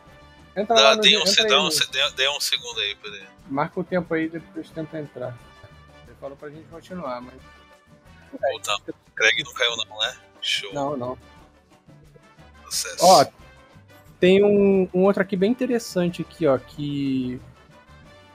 Entra dá, lá no, dê, um, entra dá, um, dê, dê um segundo aí pra ele. Marca o tempo aí, depois tenta entrar. Ele falou pra gente continuar, mas. Voltar. É, Craig não caiu não, né? Show. Não, não. Processo. Ó, tem um, um outro aqui bem interessante aqui, ó, que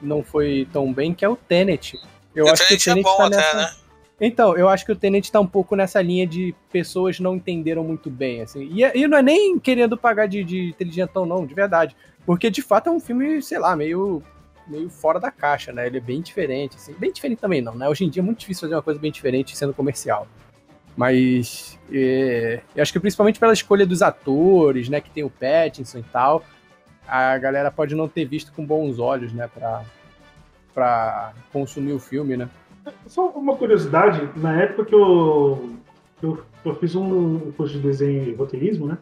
não foi tão bem, que é o Tenet. Eu o acho Tenet que o Tenet é bom tá até, nessa... né? Então, eu acho que o Tenet tá um pouco nessa linha de pessoas não entenderam muito bem, assim. E, e não é nem querendo pagar de, de inteligentão, não, de verdade. Porque, de fato, é um filme, sei lá, meio, meio fora da caixa, né? Ele é bem diferente, assim. Bem diferente também, não, né? Hoje em dia é muito difícil fazer uma coisa bem diferente sendo comercial. Mas é, eu acho que principalmente pela escolha dos atores, né? Que tem o Pattinson e tal a galera pode não ter visto com bons olhos, né, pra, pra consumir o filme, né? Só uma curiosidade, na época que eu, eu, eu fiz um curso de desenho e roteirismo, né?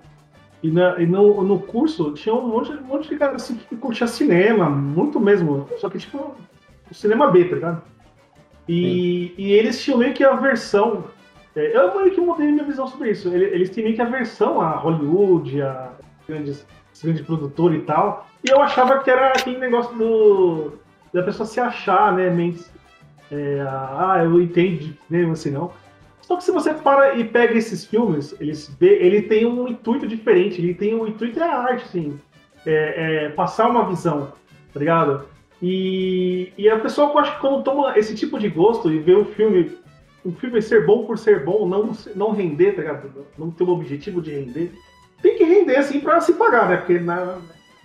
E, na, e no, no curso tinha um monte, um monte de cara assim que curtia cinema, muito mesmo. Só que tipo, o cinema B, tá ligado? E, e eles tinham meio que a versão. É, eu meio que mudei minha visão sobre isso. Eles tinham meio que a versão a Hollywood, a grandes grande produtor e tal. E eu achava que era aquele negócio do da pessoa se achar, né? Mentes, é, ah, eu entendi, mesmo assim não. Só que se você para e pega esses filmes, eles ele tem um intuito diferente, ele tem um intuito é a arte, assim, é, é, passar uma visão, tá ligado? E, e a pessoa, eu acho que quando toma esse tipo de gosto e vê o filme, o filme ser bom por ser bom, não, não render, tá ligado? Não ter o objetivo de render, tem que render assim para se pagar, né? Porque na,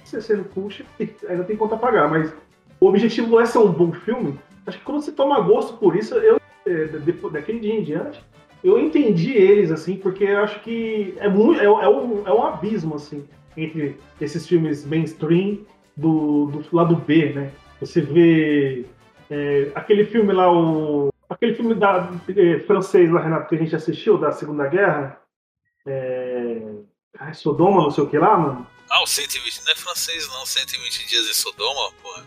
você não puxa, ainda tem conta a pagar. Mas o objetivo não é ser um bom filme. Acho que quando você toma gosto por isso, eu, é, daquele dia em diante, eu entendi eles, assim, porque eu acho que é, muito, é, é, um, é um abismo, assim, entre esses filmes mainstream do, do lado B, né? Você vê é, aquele filme lá, o Aquele filme da, eh, francês lá, Renato, que a gente assistiu, da Segunda Guerra. É... ai, Sodoma, não sei o que lá, mano. Ah, o 120 não é francês, não. 120 dias em Sodoma, pô.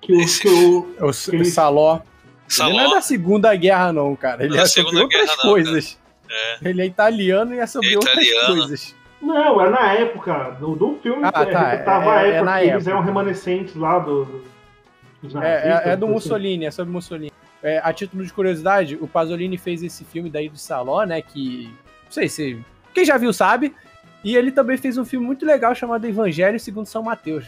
Que o, Esse- que o, O S- Saló. Ele não é Saló. da Segunda Guerra, não, cara. Ele Não é é sobre outras Guerra, não, coisas. É. Ele é italiano e é sobre É outras italiano. coisas. Não, é na época do, do filme. Ah, é, tá, retratava é- a é época na que eles época. eram remanescentes lá do. do- dos É, nazistas, é- é do assim. Mussolini, é sobre Mussolini. É, a título de curiosidade, o Pasolini fez esse filme daí do Saló, né? Que. Não sei se. Quem já viu sabe. E ele também fez um filme muito legal chamado Evangelho segundo São Mateus.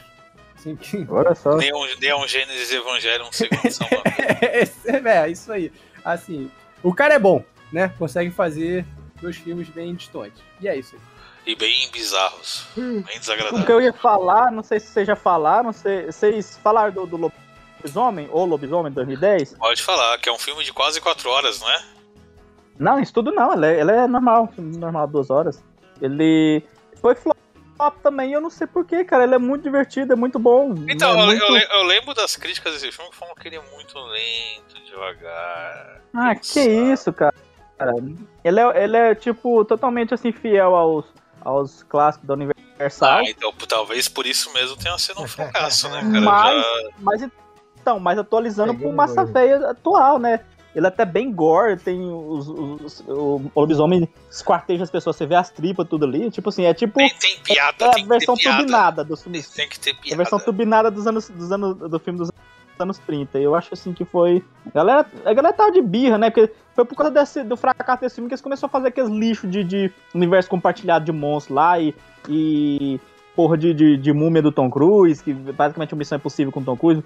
Assim, que... Olha só. Neon, Neon Gênesis Evangelion, segundo São <laughs> Mateus. é, isso aí. Assim, o cara é bom, né? Consegue fazer dois filmes bem distantes. E é isso aí. E bem bizarros. Bem O que desagradáveis. eu ia falar, não sei se vocês já falaram, se- vocês falaram do, do Lobisomem, ou Lobisomem 2010? Pode falar, que é um filme de quase 4 horas, não é? Não, isso tudo não, ele é, ele é normal, um filme normal, duas horas. Ele foi flop também, eu não sei porquê, cara, ele é muito divertido, é muito bom. Então, é eu, muito... eu eu lembro das críticas desse filme que falam que ele é muito lento, devagar. Ah, que isso, cara. Ele é, ele é, tipo, totalmente, assim, fiel aos, aos clássicos da Universal. Ah, então talvez por isso mesmo tenha sido um fracasso, né, <laughs> cara? Mas, Já- mas então, mas atualizando Pegou pro massa no feia atual, né? Ele é até bem gore, tem os, os- o lobisomem esquarteja as pessoas, você vê as tripas, tudo ali. Tipo assim, é tipo Tem, tem piada, é a tem que ter versão piada. turbinada dos filmes. Tem que ter É a piada. versão turbinada dos anos, dos anos do filme dos anos 30. E eu acho assim que foi. A galera, a galera tava de birra, né? Porque foi por causa desse, do fracasso desse filme que eles começaram a fazer aqueles lixos de, de universo compartilhado de monstros lá e. e porra de, de, de múmia do Tom Cruise, que basicamente é uma missão impossível com o Tom Cruise.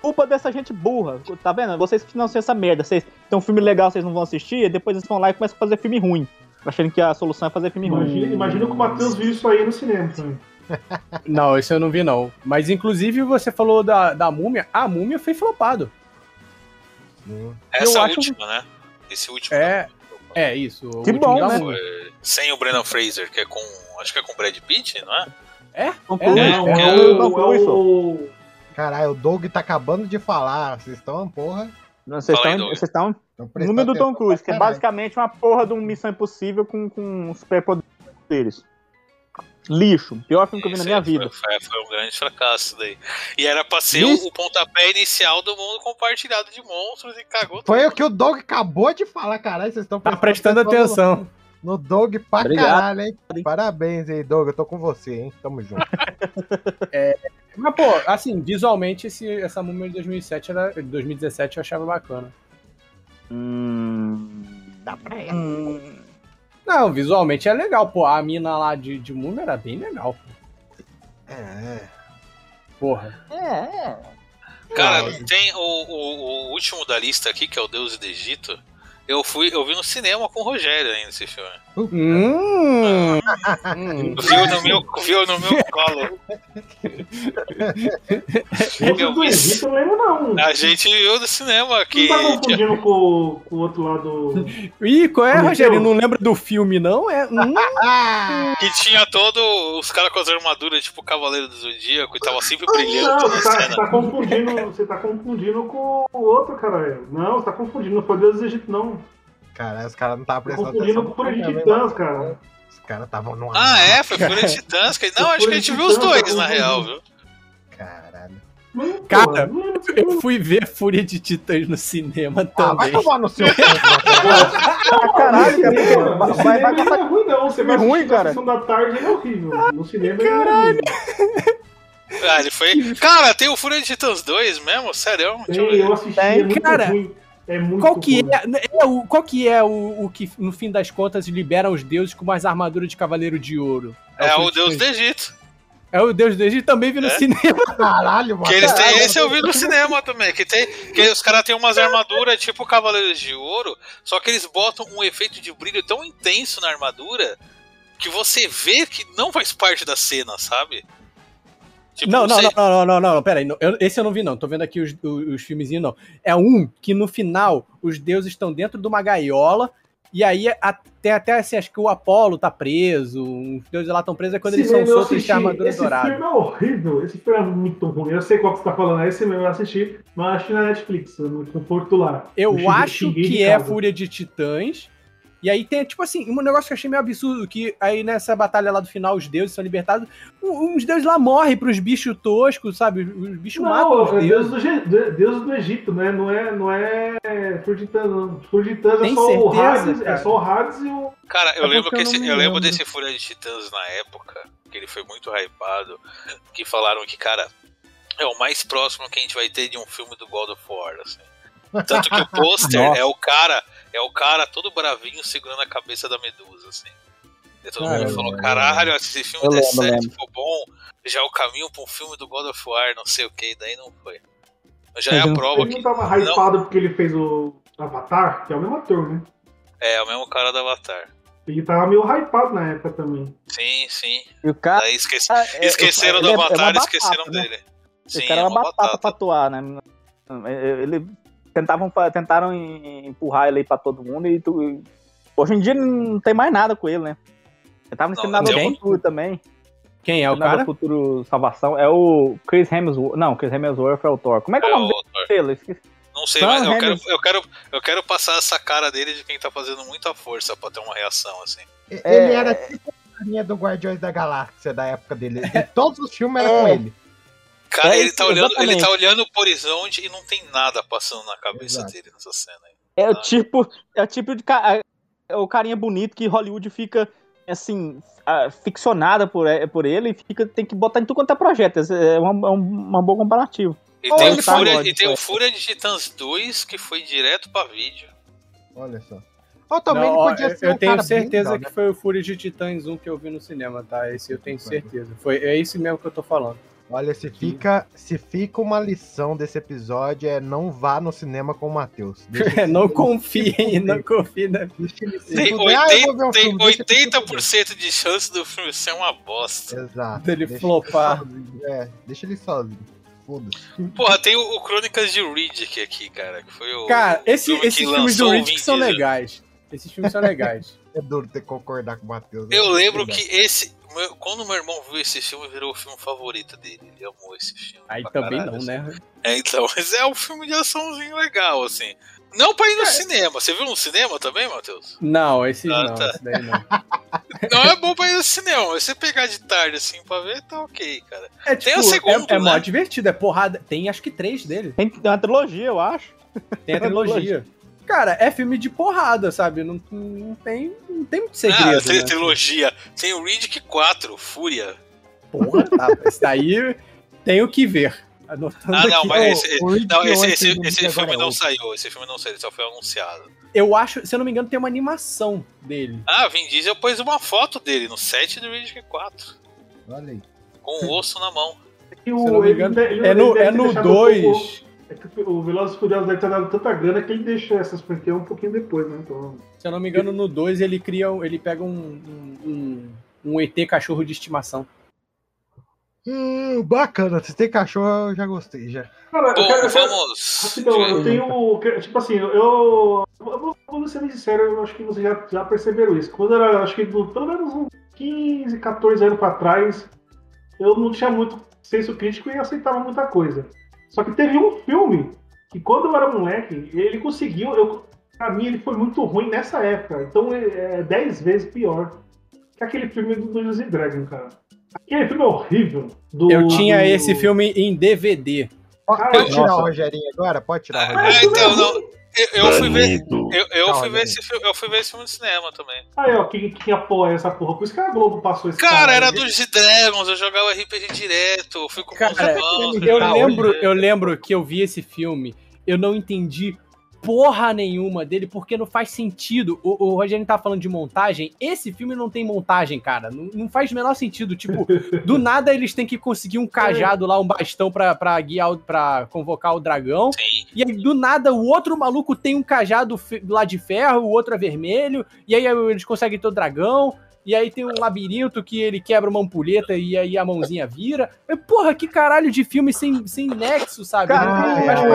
Culpa dessa gente burra, tá vendo? Vocês que financiam essa merda. Vocês tem um filme legal, vocês não vão assistir, e depois eles vão lá e começam a fazer filme ruim. Achando que a solução é fazer filme Imagina, ruim. imagina que o Matheus viu isso aí no cinema também. <laughs> Não, esse eu não vi, não. Mas inclusive você falou da, da múmia. A múmia foi flopado. Essa eu acho- última, né? Esse último. É. É, isso. o Que bom, né? Foi sem o Brendan Fraser, que é com. Acho que é com o Brad Pitt, não é? Tom É, Cruise, não, é, é o o, Tom é Cruise. o, Caralho, o Doug tá acabando de falar. Vocês estão, porra. Não, Vocês estão vocês estão Tão o número do Tom Cruise, que é basicamente uma porra de uma missão impossível com, com superpoderes. Lixo. Pior filme que eu vi na minha aí vida. Foi, foi- foi um grande fracasso daí. E era pra ser Isso. o, o pontapé inicial do mundo compartilhado de monstros e cagou Foi tudo. o que o Doug acabou de falar, caralho. Vocês estão Tá prestando atenção. No, no Doug pra Obrigado. caralho, hein? Parabéns aí, Doug. Eu tô com você, hein? Tamo junto. <laughs> Mas, pô, assim, visualmente esse, essa múmia de 2007 era, de 2017 eu achava bacana. Hum... Dá pra ir. Hum... Não, visualmente é legal, pô. A mina lá de, de múmia era bem legal. É. Porra. É, é. Cara, tem o, o- o último da lista aqui, que é o Deus do Egito. Eu fui, eu vi no cinema com o Rogério ainda esse filme. Hum. Hum. Viu no meu, viu no meu colo. Outro Eu do vi- Egito, eu não lembro não. A gente viu no cinema que, Não tá confundindo com, com o outro lado. Ih, qual é, Como Rogério? eu- Não lembra do filme, não? É. <laughs> Hum. Que tinha todo os caras com as armaduras, tipo o Cavaleiro do Zodíaco, e tava sempre brilhando Não, toda tá, cena. tá confundindo, você tá confundindo com o outro, caralho. Não, você tá confundindo, não foi Deus do Egito, não. Caralho, os caras não estavam prestando atenção. com Fúria de Titãs, né? cara. Os caras estavam no Ah, é? Foi Fúria de Titãs? Não, acho que a gente viu os dois, na real, viu? Caralho. Cara, Eu fui ver Fúria de Titãs no cinema Ah, vai também. tomar no seu? <laughs> Ah, caralho, cara. Cinema, Vai, vai, vai não é ruim, não. Você vai ruim, cara. sessão da tarde, é horrível. No cinema é ruim. Ah, ele foi. Cara, tem o Fúria de Titãs 2 mesmo? Sério? Eu eu assisti, Tem, é muito cara. ruim. É muito Qual que é, é o, qual que é o, o que, no fim das contas, libera os deuses com umas armaduras de cavaleiro de ouro? É o Fúria de Deus do. Egito. É o Deus do Egito, também vi no É? cinema. <laughs> Caralho, mano. Que eles têm Caralho. esse eu vi no cinema também. Que, tem, que os caras têm umas armaduras tipo Cavaleiros de Ouro, só que eles botam um efeito de brilho tão intenso na armadura que você vê que não faz parte da cena, sabe? Tipo, Não, não, não, não, não, não, não, peraí. não, eu- esse eu não vi, não. Tô vendo aqui os, os, os filmezinhos, não. É um que no final os deuses estão dentro de uma gaiola E aí a- tem até assim, acho que o Apolo tá preso, os deuses lá estão presos, é quando eles Esse são mesmo eu soltos de assisti. armadura Esse dourada. filme é horrível. Esse filme é muito ruim. Eu sei qual que você tá falando. Esse mesmo eu assisti, mas acho na Netflix, no conforto lá. Eu acho que é. Fúria de Titãs. E aí tem, tipo assim, um negócio que eu achei meio absurdo, que aí nessa batalha lá do final, os deuses são libertados, uns deuses lá morrem pros bichos toscos, sabe? Os bichos matam Não, os é deuses. Deus do, Deus do Egito, né? Não é, não é Furtitãs, não. Furtitãs é só o certeza, Hades, é cara? só o Hades e o. Cara, eu É lembro que esse- eu lembro desse Fúria de Titãs na época, que ele foi muito hypado, que falaram que, cara, é o mais próximo que a gente vai ter de um filme do God of War, assim. Tanto que o <laughs> pôster é o cara, é o cara todo bravinho segurando a cabeça da Medusa, assim. E todo mundo Caramba, falou, caralho, se esse filme Eu der lembro, certo, lembro. for bom, já é o caminho pra um filme do God of War, não sei o que, daí não foi. Mas já é a Uhum. prova Ele que não tava hypado porque ele fez o Avatar, que é o mesmo ator, né? é o mesmo cara do Avatar. Ele tava meio hypado na época também. Sim, sim. E o cara. Daí esquece- Ah, é- esqueceram ele do é- é uma Avatar e batata, esqueceram né? dele. Esse cara é uma batata, pra atuar, né? Ele tentavam, tentaram em- empurrar ele aí pra todo mundo e tu- hoje em dia não tem mais nada com ele, né? Ele tava no Senador tem? Futuro também. Quem é o cara? Futuro Salvação. É o Chris Hemsworth. Não, Chris Hemsworth é o Thor. Como é que é, É o nome o- dele? Esqueci. Não sei, Sam mas eu quero, eu, quero, eu quero passar essa cara dele de quem tá fazendo muita força pra ter uma reação, assim. Ele É. era tipo a carinha do Guardiões da Galáxia da época dele. De todos os filmes era com É. ele. Cara, É ele, tá olhando, ele tá olhando pro horizonte e não tem nada passando na cabeça Exato. dele nessa cena aí. É Ah. o tipo, é o tipo de ca- é o carinha bonito que Hollywood fica assim ah, ficcionada por, e- por ele e fica tem que botar em tudo quanto é projeto. É uma, é um, uma boa comparativo. E tem, ele o tá Fúria, e tem o Fúria de Titãs 2 que foi direto pra vídeo. Olha só. Ou também Não, ó, podia eu, ser eu um tenho cara bem certeza legal, que né? foi o Fúria de Titãs 1 que eu vi no cinema, tá? Esse eu tenho certeza. Foi, é esse mesmo que eu tô falando. Olha, se fica, se fica uma lição desse episódio é não vá no cinema com o Matheus. <laughs> Deixa não confiem, não confiem na Tem, puder, ah, eu 80, vou ver um tem filme, deixa ele se fuder. 80% de chance do filme ser uma bosta. Exato. Dele deixa flopar. ele É, deixa ele sozinho. Foda-se. Porra, tem o, o Crônicas de Riddick aqui, cara, que foi o. Cara, esse, filme esses filmes do Riddick são legais. Esses filmes são legais. <laughs> É duro ter que concordar com o Matheus. né? Eu lembro Verdade. que esse. Meu- quando meu irmão viu esse filme, virou o filme favorito dele. Ele amou esse filme. Aí também caralho, não, assim. né? É, então, <laughs> mas é um filme de açãozinho legal, assim. Não pra ir É. no cinema. Você viu no cinema também, Matheus? Não, esses Ah, não, tá. esse daí não. <laughs> Não é bom pra ir no cinema, mas você pegar de tarde assim pra ver, tá ok, cara. É, Tem tipo, o segundo, é, é né? mó divertido, é porrada. Tem acho que três dele. Tem, tem uma trilogia, eu acho. Tem a trilogia. Cara, é filme de porrada, sabe? Não, não, tem, não tem muito segredo. ah, tem né? trilogia. Tem o Riddick 4, Fúria. Porra, tá. Esse daí tem o que ver. Anotando Ah, não, aqui. mas o- esse, não, esse, esse, esse filme não saiu. Esse filme não saiu, ele só foi anunciado. Eu acho, se eu não me engano, tem uma animação dele. Ah, Vin Diesel pôs uma foto dele no set do Riddick 4. Olha aí. Com o osso na mão. E Se o, eu não me ele engano, ele- é no, ele é no deixado um pouco- 2. É que o Velozes e Furiosos deve ter dado tanta grana que ele deixou essas franquias um pouquinho depois, né? Então, Se eu não me engano, no 2 ele cria. um- Ele pega um, um, um, ET cachorro de estimação. Hum, bacana. Se tem cachorro, eu já gostei. Já. cara, eu quero- vamos. Rapidão, eu tenho. Tipo assim, eu. eu vou, ser bem sincero, eu acho que vocês já, já perceberam isso. Quando eu era, acho que do- pelo menos uns 15, 14 anos pra trás, eu não tinha muito senso crítico e aceitava muita coisa. Só que teve um filme que quando eu era moleque, ele conseguiu. Eu, pra mim, ele foi muito ruim nessa época. Então é é 10 vezes pior que aquele filme do Dungeons and Dragons, cara. Aquele filme é horrível. do- Eu tinha do- esse filme em DVD. Pode tirar o Rogerinho agora? Pode tirar o Ah, Rogerinho. então, não. Eu, eu fui ver. Eu, eu fui ver esse filme, eu fui ver esse filme no cinema também. Aí, ó, quem, quem apoia essa porra? Por isso que a Globo passou esse Cara, era aí. dos Dragons, eu jogava RPG direto, eu fui com Cara, irmãos. Eu Tá, lembro, né? eu lembro que eu vi esse filme, eu não entendi porra nenhuma dele, porque não faz sentido. O, o Rogério tá falando de montagem, esse filme não tem montagem, cara. Não, não faz o menor sentido. Tipo, <laughs> do nada eles têm que conseguir um cajado lá, um bastão pra, pra guiar, o- pra convocar o dragão. Sim. E aí, do nada, o outro maluco tem um cajado lá de ferro, o outro é vermelho, e aí eles conseguem ter o dragão. E aí tem um labirinto que ele quebra uma ampulheta e aí a mãozinha vira. Mas, porra, que caralho de filme sem, sem nexo, sabe? Cara, Não é, faz é,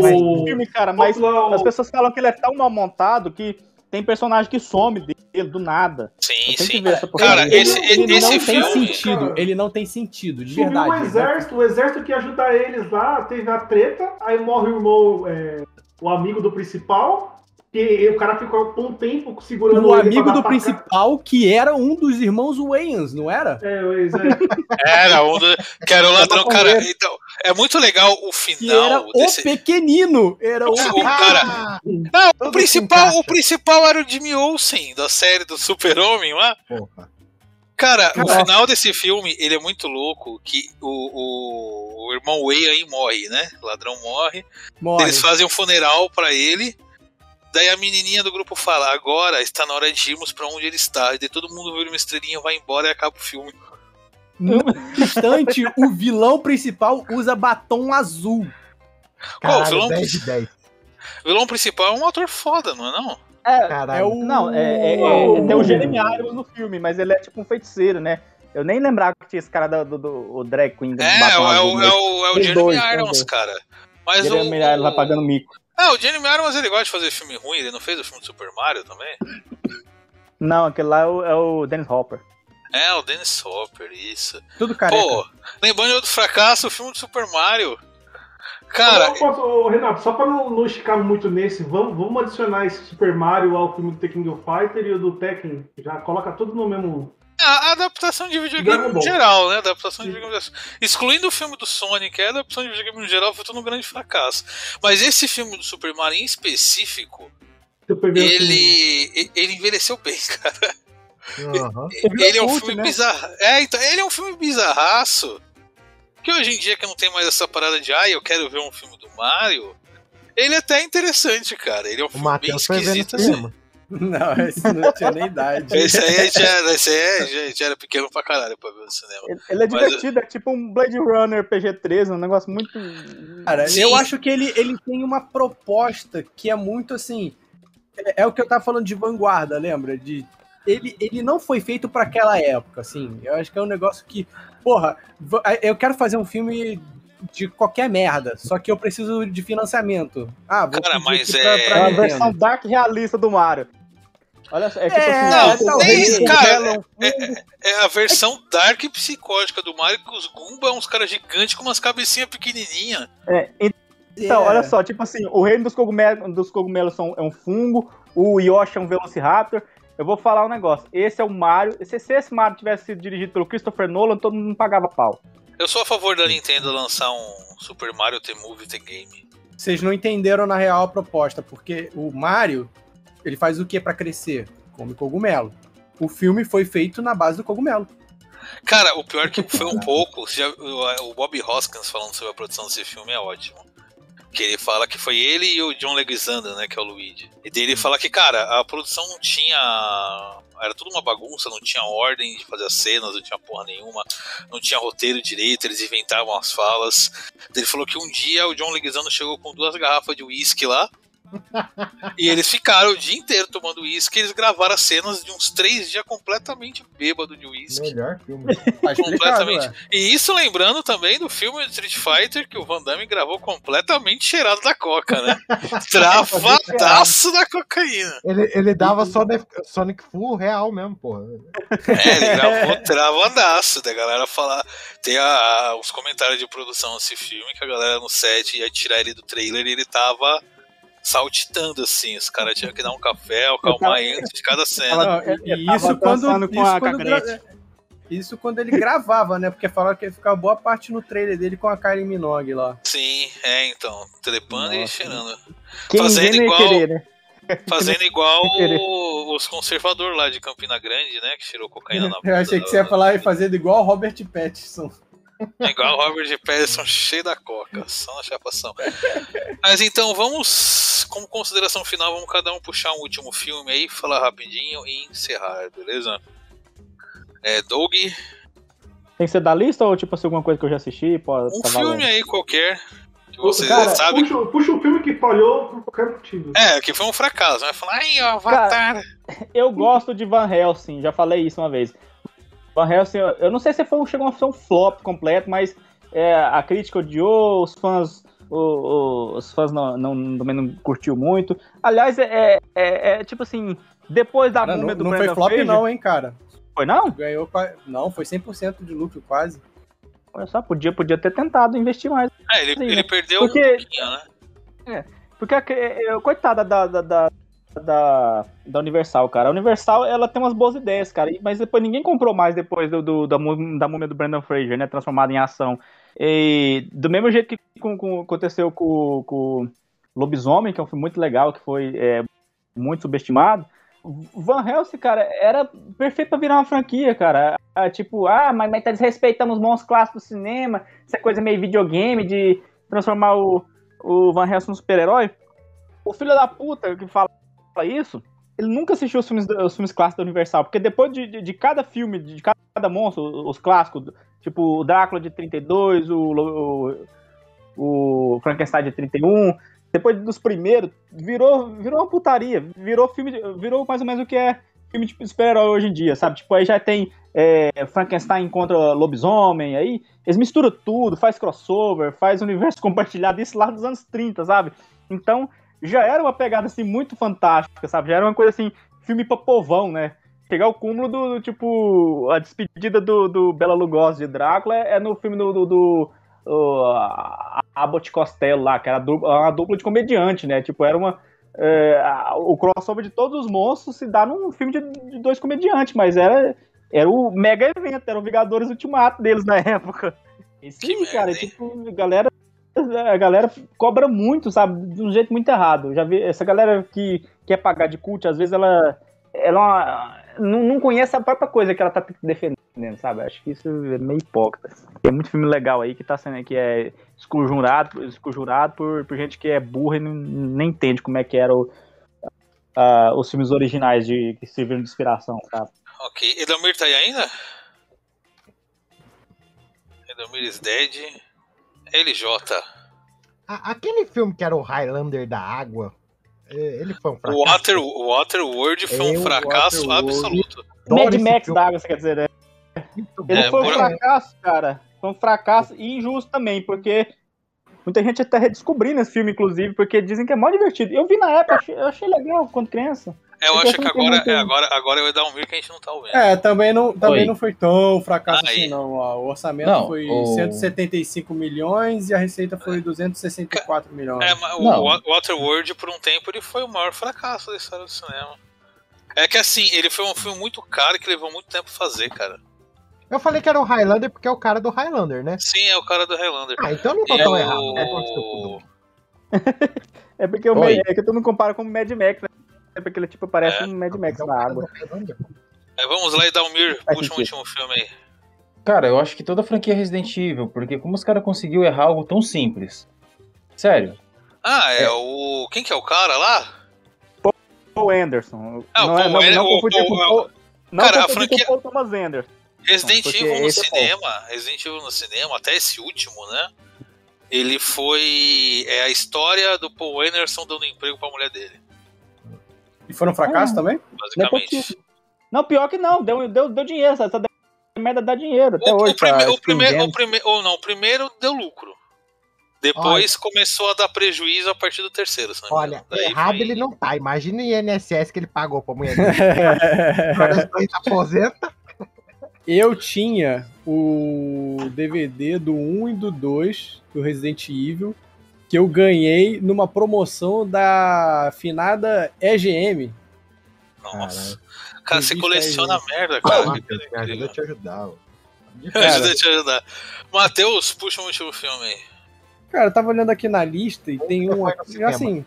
mais o- filme, cara, mas o- as pessoas falam que ele é tão mal montado que tem personagem que some dele do nada. Sim, sim. Cara, esse, ele esse não tem filme. sentido. Ele não tem sentido, de Subiu verdade. um exército, o exército que ia ajudar eles lá, teve a treta, aí morre o irmão, é, o amigo do principal, e o cara ficou um tempo segurando O amigo do principal, que era um dos irmãos Wayans, não era? É, o ex- é. <laughs> Era um do, que era o ladrão, cara. Então, é muito legal o Que era final o desse. pequenino. Era o. O cara, não, o principal, o principal era o Jimmy Olsen da série do Super-Homem lá. Porra. Cara, o Cara. final desse filme, ele é muito louco, que o, o, o irmão Way aí morre, né? O ladrão morre. Morre. Eles fazem um funeral pra ele. Daí a menininha do grupo fala: Agora está na hora de irmos pra onde ele está. E daí todo mundo vira uma estrelinha, vai embora e acaba o filme. No <laughs> instante, o vilão principal usa batom azul. Qual, o vilão, 10 de 10. o vilão principal é um ator foda, não é não? É, Caralho. É o. não, é, é- é- tem o Jeremy Irons no filme, mas ele é tipo um feiticeiro, né? Eu nem lembrava que tinha esse cara do, do, do- o drag queen do É, é, Batom o, é, Azul, o, né? é o, é o Jeremy dois, Irons, cara. Mas o, Jeremy Irons vai pagando mico. Ah, o Jeremy Irons ele gosta de fazer filme ruim, ele não fez o filme do Super Mario também? Não, aquele lá é o, é o Dennis Hopper. É, o Dennis Hopper, isso. Tudo careca. Pô, lembrando do fracasso, o filme do Super Mario. Cara, Eu posso- ô, Renato, só pra não, não esticar muito nesse, vamos, vamos adicionar esse Super Mario ao filme do The King of Fighter e o do Tekken. Já coloca tudo no mesmo. A, a adaptação de videogame no Ball. geral, né? Adaptação de videogame. Excluindo o filme do Sonic, a adaptação de videogame no geral foi tudo um grande fracasso. Mas esse filme do Super Mario em específico, ele, ele envelheceu bem, <laughs> cara. Aham. Ele é um filme né? bizarro. É, então, ele é um filme bizarraço. Que hoje em dia que não tem mais essa parada de ah, eu quero ver um filme do Mario. Ele é até interessante, cara. Ele é um O filme bem ver no esquisito assim. cinema. <laughs> Não, esse não tinha nem idade. Esse aí já era, esse aí já, já era pequeno pra caralho pra ver no cinema. Ele, ele é Mas- divertido, é tipo um Blade Runner PG-13, um negócio muito. Cara, Sim. eu acho que ele, ele tem uma proposta que é muito assim. É, é o que eu tava falando de vanguarda, lembra? De, ele, ele não foi feito pra aquela época, assim. Eu acho que é um negócio que. Porra, eu quero fazer um filme de qualquer merda, só que eu preciso de financiamento. Ah, vou Cara, mas pra, é- pra É Nintendo. versão dark realista do Mario. Olha só, é tipo É, assim, não, o nem- rei do cara, é um fungo. É a versão dark e psicótica do Mario, que os Goomba é uns caras gigantes com umas cabecinhas pequenininhas. É, então, É. olha só, tipo assim, o reino dos cogumelos, dos cogumelos são, é um fungo, o Yoshi é um Velociraptor. Eu vou falar um negócio, esse é o Mario. Se, se esse Mario tivesse sido dirigido pelo Christopher Nolan, todo mundo pagava pau. Eu sou a favor da Nintendo lançar um Super Mario The Movie The Game. Vocês não entenderam na real a proposta, porque o Mario, ele faz o que pra crescer? Come cogumelo. O filme foi feito na base do cogumelo. Cara, o pior é que foi um pouco. já- o, o Bob Hoskins falando sobre a produção desse filme é ótimo. Que ele fala que foi ele e o John Leguizamo, né? Que é o Luigi. E daí ele fala que, cara, a produção não tinha. Era tudo uma bagunça, não tinha ordem de fazer as cenas, não tinha porra nenhuma, não tinha roteiro direito, eles inventavam as falas. Ele falou que um dia o John Leguizamo chegou com duas garrafas de uísque lá. E eles ficaram o dia inteiro tomando uísque. Eles gravaram as cenas de uns três dias completamente bêbado de uísque. Melhor filme. <laughs> Tá Completamente. E isso lembrando também do filme Street Fighter que o Van Damme gravou completamente cheirado da coca, né? <laughs> Travadaço da cocaína. Ele, ele dava Sonic, Sonic Full real mesmo, porra. É, ele gravou travadaço. Da galera falar. Tem a- os comentários de produção desse filme que a galera no set ia tirar ele do trailer e ele tava saltitando assim. Os caras tinham que dar um café, acalmar ele antes de cada cena. Não, e- e tava isso quando, com isso a quando gra- isso quando ele gravava, né? Porque falaram que ia ficar boa parte no trailer dele com a Kylie Minogue lá. Sim, é então. Trepando e Nossa. cheirando. Quem Fazendo igual- querer, né? Fazendo igual <laughs> o- os conservadores lá de Campina Grande, né? Que tirou cocaína <laughs> na Eu achei que você ia falar e fazendo igual o Robert Pattinson. É igual o Robert Pattinson cheio da coca, só na chapação. Mas então vamos, como consideração final, vamos cada um puxar um último filme aí, falar rapidinho e encerrar, beleza? É, Doug, Tem que ser da lista ou tipo assim, alguma coisa que eu já assisti? Pode, um tá filme valendo? aí qualquer que você Cara, sabe. puxa, puxa o filme que falhou por qualquer motivo. É, que foi um fracasso, vai falar, ai, ó, Avatar. Eu gosto de Van Helsing, já falei isso uma vez. Van Helsing, eu não sei se foi, um- chegou a ser um flop completo, mas é, a crítica odiou, os fãs o- o- os fãs não, não, também não curtiu muito. Aliás, é, é, é tipo assim, depois da Cara, múmia não, do não foi Brandon flop Fraser- não, hein, cara. Foi não? Ganhou, não, foi 100% de lucro quase. Olha só, podia, podia ter tentado investir mais. É, ele, Sim, ele né? perdeu Porque- um pouquinho, né? Porque, a- é, é, coitada da, da, da, da, da Universal, cara. A Universal, ela tem umas boas ideias, cara. Mas depois ninguém comprou mais depois do, do- da, da múmia do Brandon Fraser, né? Transformada em ação. E do mesmo jeito que com- com- aconteceu com, com Lobisomem, que é um filme muito legal, que foi é, muito subestimado. Van Helsing, cara, era perfeito pra virar uma franquia, cara. Ah, tipo, ah, mas, mas tá desrespeitando os bons clássicos do cinema, essa coisa meio videogame de transformar o, o Van Helsing num super-herói. O filho da puta que fala isso, ele nunca assistiu os filmes, os filmes clássicos da Universal, porque depois de, de, de cada filme, de cada monstro, os clássicos, tipo o Drácula de 32, o, o, o Frankenstein de 31, depois dos primeiros, virou, virou uma putaria, virou filme, virou mais ou menos o que é filme de super-herói hoje em dia, sabe? Tipo, aí já tem é, Frankenstein contra lobisomem, aí eles misturam tudo, faz crossover, faz universo <laughs> compartilhado, isso lá dos anos 30, sabe? Então, já era uma pegada assim muito fantástica, sabe? Já era uma coisa assim, filme pra povão, né? Chegar ao cúmulo do, do, tipo, a despedida do, do Bela Lugosi de Drácula é no filme do, do, do o, a- Abbott Costello lá, que era du- uma dupla de comediante, né? Tipo, era uma. é, o crossover de todos os monstros se dá num filme de, de dois comediantes, mas era, era o mega evento, era o Vingadores Ultimato deles na <laughs> época. Isso Que aí, merda, cara, hein? tipo, galera, a galera cobra muito, sabe? De um jeito muito errado. Já vi essa galera que quer pagar de cult, às vezes ela, ela não, não conhece a própria coisa que ela tá defendendo, sabe? Acho que isso é meio hipócrita. Tem muito filme legal aí que tá sendo que é esconjurado, esconjurado por, por gente que é burra e nem entende como é que eram ah, os filmes originais de, que serviram de inspiração, sabe? Ok. Edomir tá aí ainda? Edomir is dead. LJ. A- aquele filme que era o Highlander da água, é, ele foi um fracasso. Water, Waterworld foi um Eu, fracasso Waterworld. absoluto. Mad Max da água, você quer dizer, né? Ele É, foi um por- fracasso, cara. Foi um fracasso e injusto também, porque muita gente tá redescobrindo esse filme, inclusive, porque dizem que é mó divertido. Eu vi na época, eu achei, eu achei legal quando criança. É, eu acho que agora, é, agora, agora é o Edomir que a gente não tá ouvindo. É, também não, também Oi. não foi tão fracasso Aí. assim, não. ó. O orçamento Não, foi o- 175 milhões e a receita foi 264 milhões. É, mas o Não. Wa- Waterworld, por um tempo, ele foi o maior fracasso da história do cinema. É que assim, ele foi um filme muito caro que levou muito tempo fazer, cara. Eu falei que era o Highlander porque é o cara do Highlander, né? Sim, é o cara do Highlander. Ah, então eu não tô E tão o- errado. É porque eu É porque o. Mad- é que tu não compara com o Mad Max, né? É porque ele tipo parece É. um Mad Max tô- na água. É, vamos lá, Faz puxa um sentido. último filme aí. Cara, eu acho que toda a franquia é Resident Evil, porque como os caras conseguiu errar algo tão simples? Sério? Ah, é, É. o. Quem que é o cara lá? Paul Anderson. Ah, o não, é, Paul não, Anderson, não o confundir com Paul- Paul- não Cara, a confundir franquia- com Paul Thomas Anderson. Resident Evil no é cinema, Resident Evil no cinema, até esse último, né? Ele foi. É a história do Paul Anderson dando emprego pra mulher dele, E foram fracasso também? basicamente. Não, pior que não, deu, deu, deu dinheiro, essa essa merda dá dinheiro até O, hoje. o, prime- o primeiro, o primeiro, ou não, o primeiro deu lucro. Depois começou a dar prejuízo a partir do terceiro, Olha, errado foi- ele não tá. Imagina o INSS que ele pagou pra mulher <laughs> dele. Agora ele aposenta. Eu tinha o DVD do 1 e do 2 do Resident Evil que eu ganhei numa promoção da finada EGM. Nossa. Cara, você coleciona aí, merda, cara. Ah, Me ajuda a te ajudar. ó. Ajuda <laughs> a te ajudar. Matheus, puxa um último filme aí. Cara, eu tava olhando aqui na lista e tem um assim.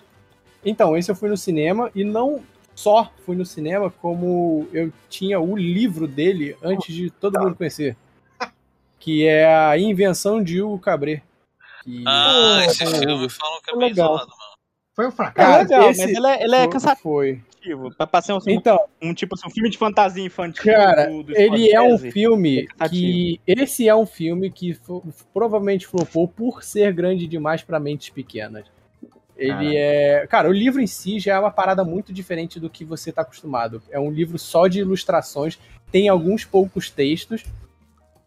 Então, esse eu fui no cinema e não só fui no cinema, como eu tinha o livro dele antes de todo mundo conhecer. Que é a Invenção de Hugo Cabret. Que- Ah, esse Pô, filme falam que é Legal. bem isolado, mano. Foi um É fracasso. legal, esse mas ele é, ele é foi- cansativo. Foi. Pra, ser um, Então, um tipo assim, um filme de fantasia infantil. Cara, do- do ele é um filme É que. Esse é um filme que provavelmente flopou por ser grande demais pra mentes pequenas. Ele é. Cara, o livro em si já é uma parada muito diferente do que você tá acostumado. É um livro só de ilustrações, tem alguns poucos textos.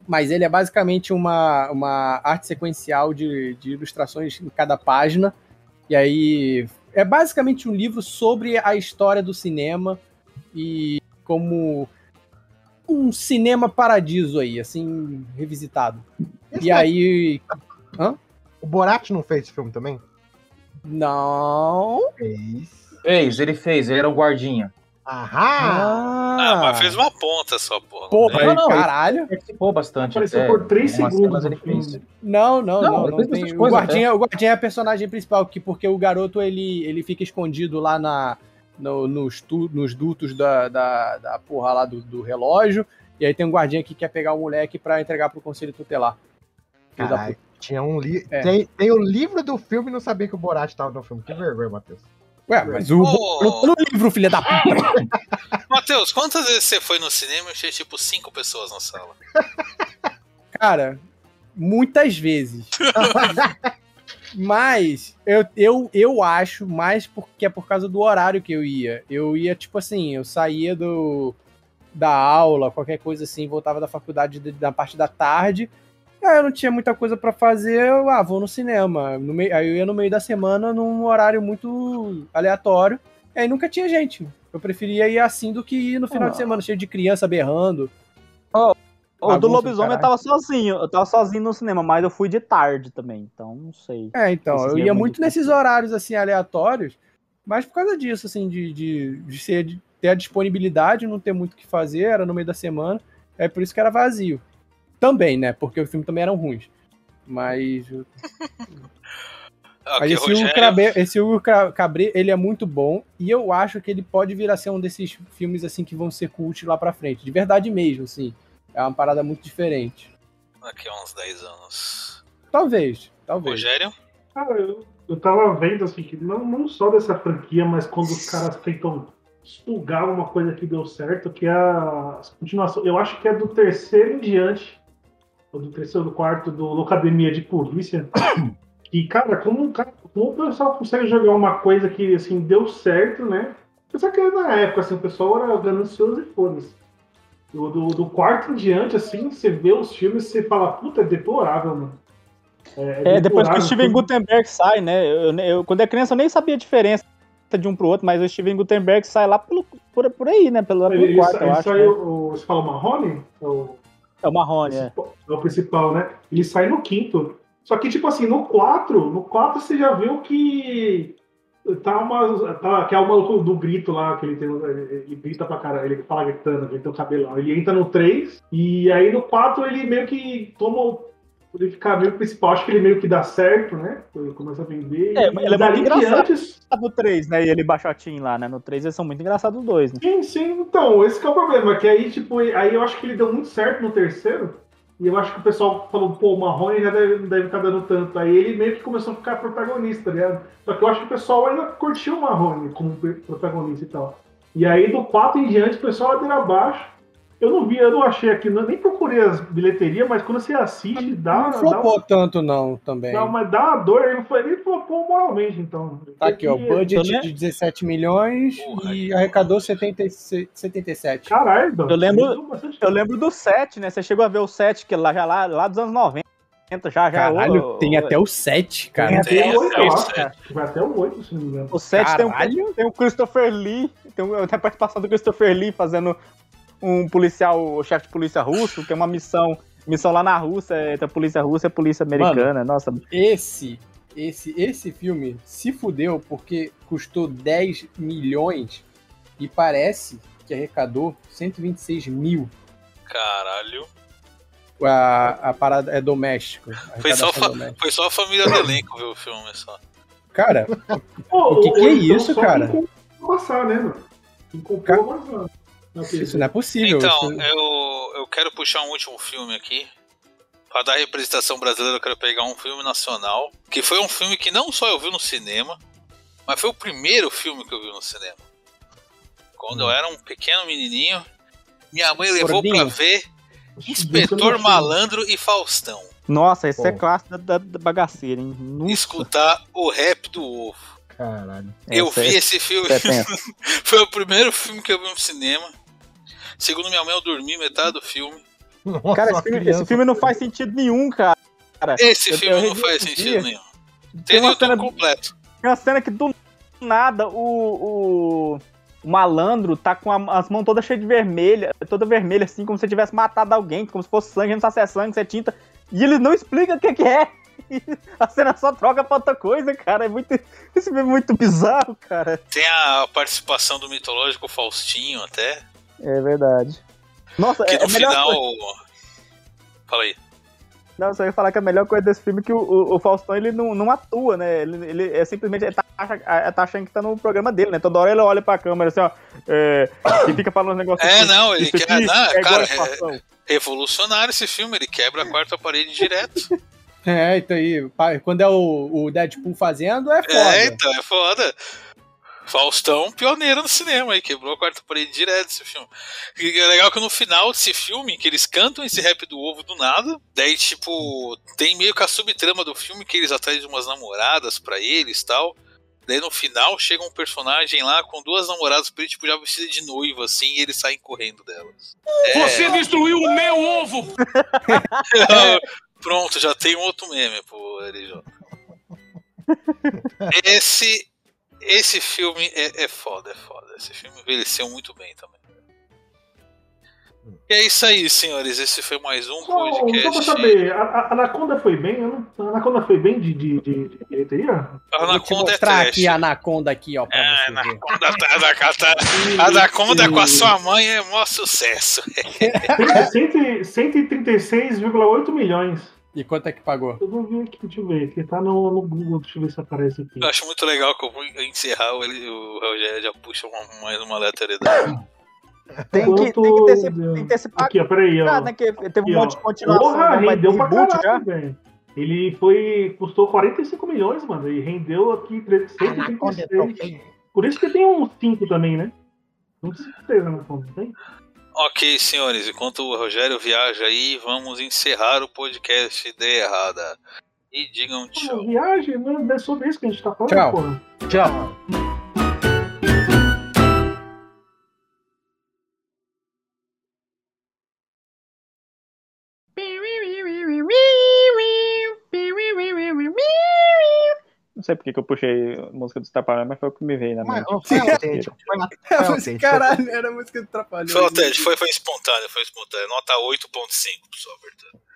mas ele é basicamente uma, uma arte sequencial de, de ilustrações em cada página. E aí é basicamente um livro sobre a história do cinema e como um cinema paradiso aí, assim, revisitado. Esse E é- aí. Hã? O Borat não fez esse filme também? Não. Fez. Fez, ele fez, ele era o guardinha. Aham! Ah, mas fez uma ponta só, porra. Porra, Não, não, caralho. Participou bastante. Apareceu por 3 Umas segundos ele fez. Não, não, Não, não. não tem- O guardinha, o guardinha é a personagem principal, que, porque o garoto ele, ele fica escondido lá na, no- nos, tu- nos dutos da, da, da porra lá do, do relógio. E aí tem um guardinha que quer pegar o moleque pra entregar pro conselho tutelar. Filho da Caralho, tinha um livro. É. Tem, tem o livro do filme e não sabia que o Borat tava no filme. Que vergonha, Matheus. Ué, mas o Ô. no, livro, filha da puta. <laughs> Matheus, quantas vezes você foi no cinema e tinha tipo cinco pessoas na sala? <laughs> Cara, muitas vezes. <laughs> Mas eu, eu, eu acho mais porque é por causa do horário que eu ia. Eu ia, tipo assim, eu saía do, da aula, qualquer coisa assim, voltava da faculdade de- da parte da tarde. Aí eu não tinha muita coisa pra fazer, eu, ah, vou no cinema. No meio, aí eu ia no meio da semana num horário muito aleatório. Aí nunca tinha gente. Eu preferia ir assim do que ir no final de semana, cheio de criança berrando. O do lobisomem eu tava sozinho. Eu tava sozinho no cinema, mas eu fui de tarde também, então não sei. É, então, Esse eu ia é muito muito nesses horários, assim, aleatórios, mas por causa disso, assim, de, de, de ser, de ter a disponibilidade, não ter muito o que fazer, era no meio da semana, é por isso que era vazio. Também, né, porque o filme também eram ruins. Mas, <laughs> mas Ok, esse Hugo, Rogério. Cabré, esse Hugo Ca- Cabré, ele é muito bom, e eu acho que ele pode vir a ser um desses filmes, assim, que vão ser cult lá pra frente, de verdade mesmo, assim, é uma parada muito diferente. Daqui a uns 10 anos. Talvez, talvez. Rogério? Cara, eu, eu tava vendo assim, que não, não só dessa franquia, mas quando os caras tentam expulgar uma coisa que deu certo, que é a continuação. Eu acho que é do terceiro em diante, ou do terceiro quarto, do Locademia de Polícia. <coughs> E, cara, como, o cara- como o pessoal consegue jogar uma coisa que, assim, deu certo, né? Só que na época, assim, o pessoal era ganancioso e foda-se. Do, do, do quarto em diante, assim, você vê os filmes e você fala, puta, é deplorável, mano. É, depois que o Steven tudo- Gutenberg sai, né? Eu, eu- quando é criança eu nem sabia a diferença de um pro outro, mas o Steven Gutenberg sai lá pelo, por, por aí, né? Pelo, pelo Ele, quarto, sa- eu ele acho. saiu, né? o, você fala o Marrone? É o, É o Marrone, é. é o principal, né? Ele sai no quinto. Só que, tipo assim, no 4, no 4 você já viu que tá uma. Tá, que é o maluco do grito lá, que ele tem. Ele grita pra caralho, ele fala gritando, ele tem o cabelão. Ele entra no 3, e aí no 4 ele meio que toma. O- Ele fica meio principal, acho que ele meio que dá certo, né? Ele começa a vender. É, e ele é muito engraçado. diante, No 3, né? E ele baixotinho lá, né? No 3 eles são muito engraçados os dois, né? Sim, sim, então, esse que é o problema, que aí, tipo, aí eu acho que ele deu muito certo no terceiro, e eu acho que o pessoal falou, pô, o Marrone já deve, não deve estar dando tanto. Aí ele meio que começou a ficar protagonista, tá ligado? Só que eu acho que o pessoal ainda curtiu o Marrone como protagonista e tal. E aí do 4 em diante, o pessoal ladeira abaixo. Eu não vi, eu não achei aqui, não- nem procurei as bilheterias, mas quando você assiste, dá, Não dá, flopou tanto, não, também. dá, uma, dá uma dor, ele não foi nem flopou moralmente, então. Tá aqui, ó, budget lembro- de 17 milhões e arrecadou 70, 77. Caralho, Eu lembro- Eu lembro do 7, né? Você chegou a ver o 7, que lá, já lá, lá dos anos 90, já, já. Caralho, o, tem até o 7, Tem cara. Tem o 8, até eu o acho. sete. Acho que Vai até o 8, se não me engano. O 7 tem o, tem o Christopher Lee, tem, o- tem a participação do Christopher Lee fazendo um policial, o chefe de polícia russo, que é uma missão, missão lá na Rússia, entre a polícia russa e a polícia americana. Nossa, Esse, esse, esse filme se fudeu porque custou 10 milhões e parece que arrecadou 126 mil. Caralho. A, a parada é doméstica. a Foi só, fa- doméstica. foi só a família do elenco ver o filme só. Cara, Pô, O que que é então isso, cara? Passar, né, mano? Na TV. Isso não é possível. Então, isso- eu, eu quero puxar um último filme aqui. Pra dar representação brasileira, eu quero pegar um filme nacional. Que foi um filme que não só eu vi no cinema, mas foi o primeiro filme que eu vi no cinema. Quando eu era um pequeno menininho, minha mãe levou pra ver Inspetor. Malandro e Faustão. nossa esse é Pô. clássico da, da, da bagaceira, hein? Nossa, Escutar o rap do ovo. Caralho. eu essa vi é- esse filme. é. <laughs> Foi o primeiro filme que eu vi no cinema. Segundo minha mãe, eu dormi metade do filme. Nossa, Cara, esse filme, criança- esse filme não faz sentido nenhum, cara. Esse Eu- filme eu não faz sentido dia. nenhum. Tem Tem uma cena- completo. Tem uma cena que do nada o, o, o malandro tá com a- as mãos todas cheias de vermelha, toda vermelha, assim, como se tivesse matado alguém, como se fosse sangue, não sabe se é sangue, se é tinta. E ele não explica o que, que é. <laughs> A cena só troca pra outra coisa, cara. É muito. Esse filme é muito bizarro, cara. Tem a participação do mitológico Faustinho até. É verdade. Nossa, Que é, no final. coisa- Fala aí. Não, só ia falar que a melhor coisa desse filme é que o, o, o Faustão ele não, não atua, né? Ele, ele é simplesmente ele tá, acha- tá achando que tá no programa dele, né? Toda hora ele olha pra câmera assim, ó. É, e fica falando uns negócios É, assim, não, ele quer. aqui Não, é cara, inflação. é revolucionário esse filme. Ele quebra a quarta parede direto. É, então aí, quando é o, o Deadpool fazendo, é foda. É, então, é foda. Faustão, pioneiro no cinema aí, quebrou a quarta parede direto esse filme. E é legal que no final desse filme, que eles cantam esse rap do ovo do nada, daí, tipo, tem meio que a subtrama do filme que eles atrás de umas namoradas pra eles e tal. Daí no final chega um personagem lá com duas namoradas pra ele, tipo, já vestida de noiva, assim, e eles saem correndo delas. É. Você destruiu o meu ovo! <laughs> Pronto, já tem um outro meme pro LJ. <laughs> Esse, esse filme é, é foda, é foda. Esse filme envelheceu muito bem também. E é isso aí, senhores. Esse foi mais um Só, só pra podcast. saber, a, a Anaconda foi bem? Não- A Anaconda foi bem de, de, de, de bilheteria? A Vou te Anaconda é mostrar trash. aqui a Anaconda aqui, ó, pra É, você ver. Anaconda, tá- Anaconda, tá- <laughs> Anaconda com a sua mãe é maior sucesso. <laughs> 100 136,8 milhões. E quanto é que pagou? Eu não vi aqui, deixa eu ver. Aqui tá no, no Google, deixa eu ver se aparece aqui. Eu acho muito legal que eu vou encerrar, ele, o Rogério já puxa uma- mais uma aleatoriedade. Tem que, tem que ter, esse- tem que ter esse Aqui, ó, peraí, ó. pagado, né? Que teve Aqui, um ó. monte de continuação, Porra, né, mas rendeu pra caralho, velho. Ele foi. custou 45 milhões, mano. E rendeu aqui 136. Por isso que tem um 5 também, né? Não certeza na conta, tem? Ok, senhores, enquanto o Rogério viaja aí, vamos encerrar o podcast Ideia Errada. E digam tchau. Viagem, não é sobre isso que a gente tá falando, Tchau. porra. Tchau. Não sei porque que eu puxei a música do Trapalhões, mas foi o que me veio na mente. foi autêntico. Autêntico. caralho, era a música do Trapalhões. Foi, Ted, foi, foi espontâneo, foi espontâneo. Nota 8.5 pro sua abertura.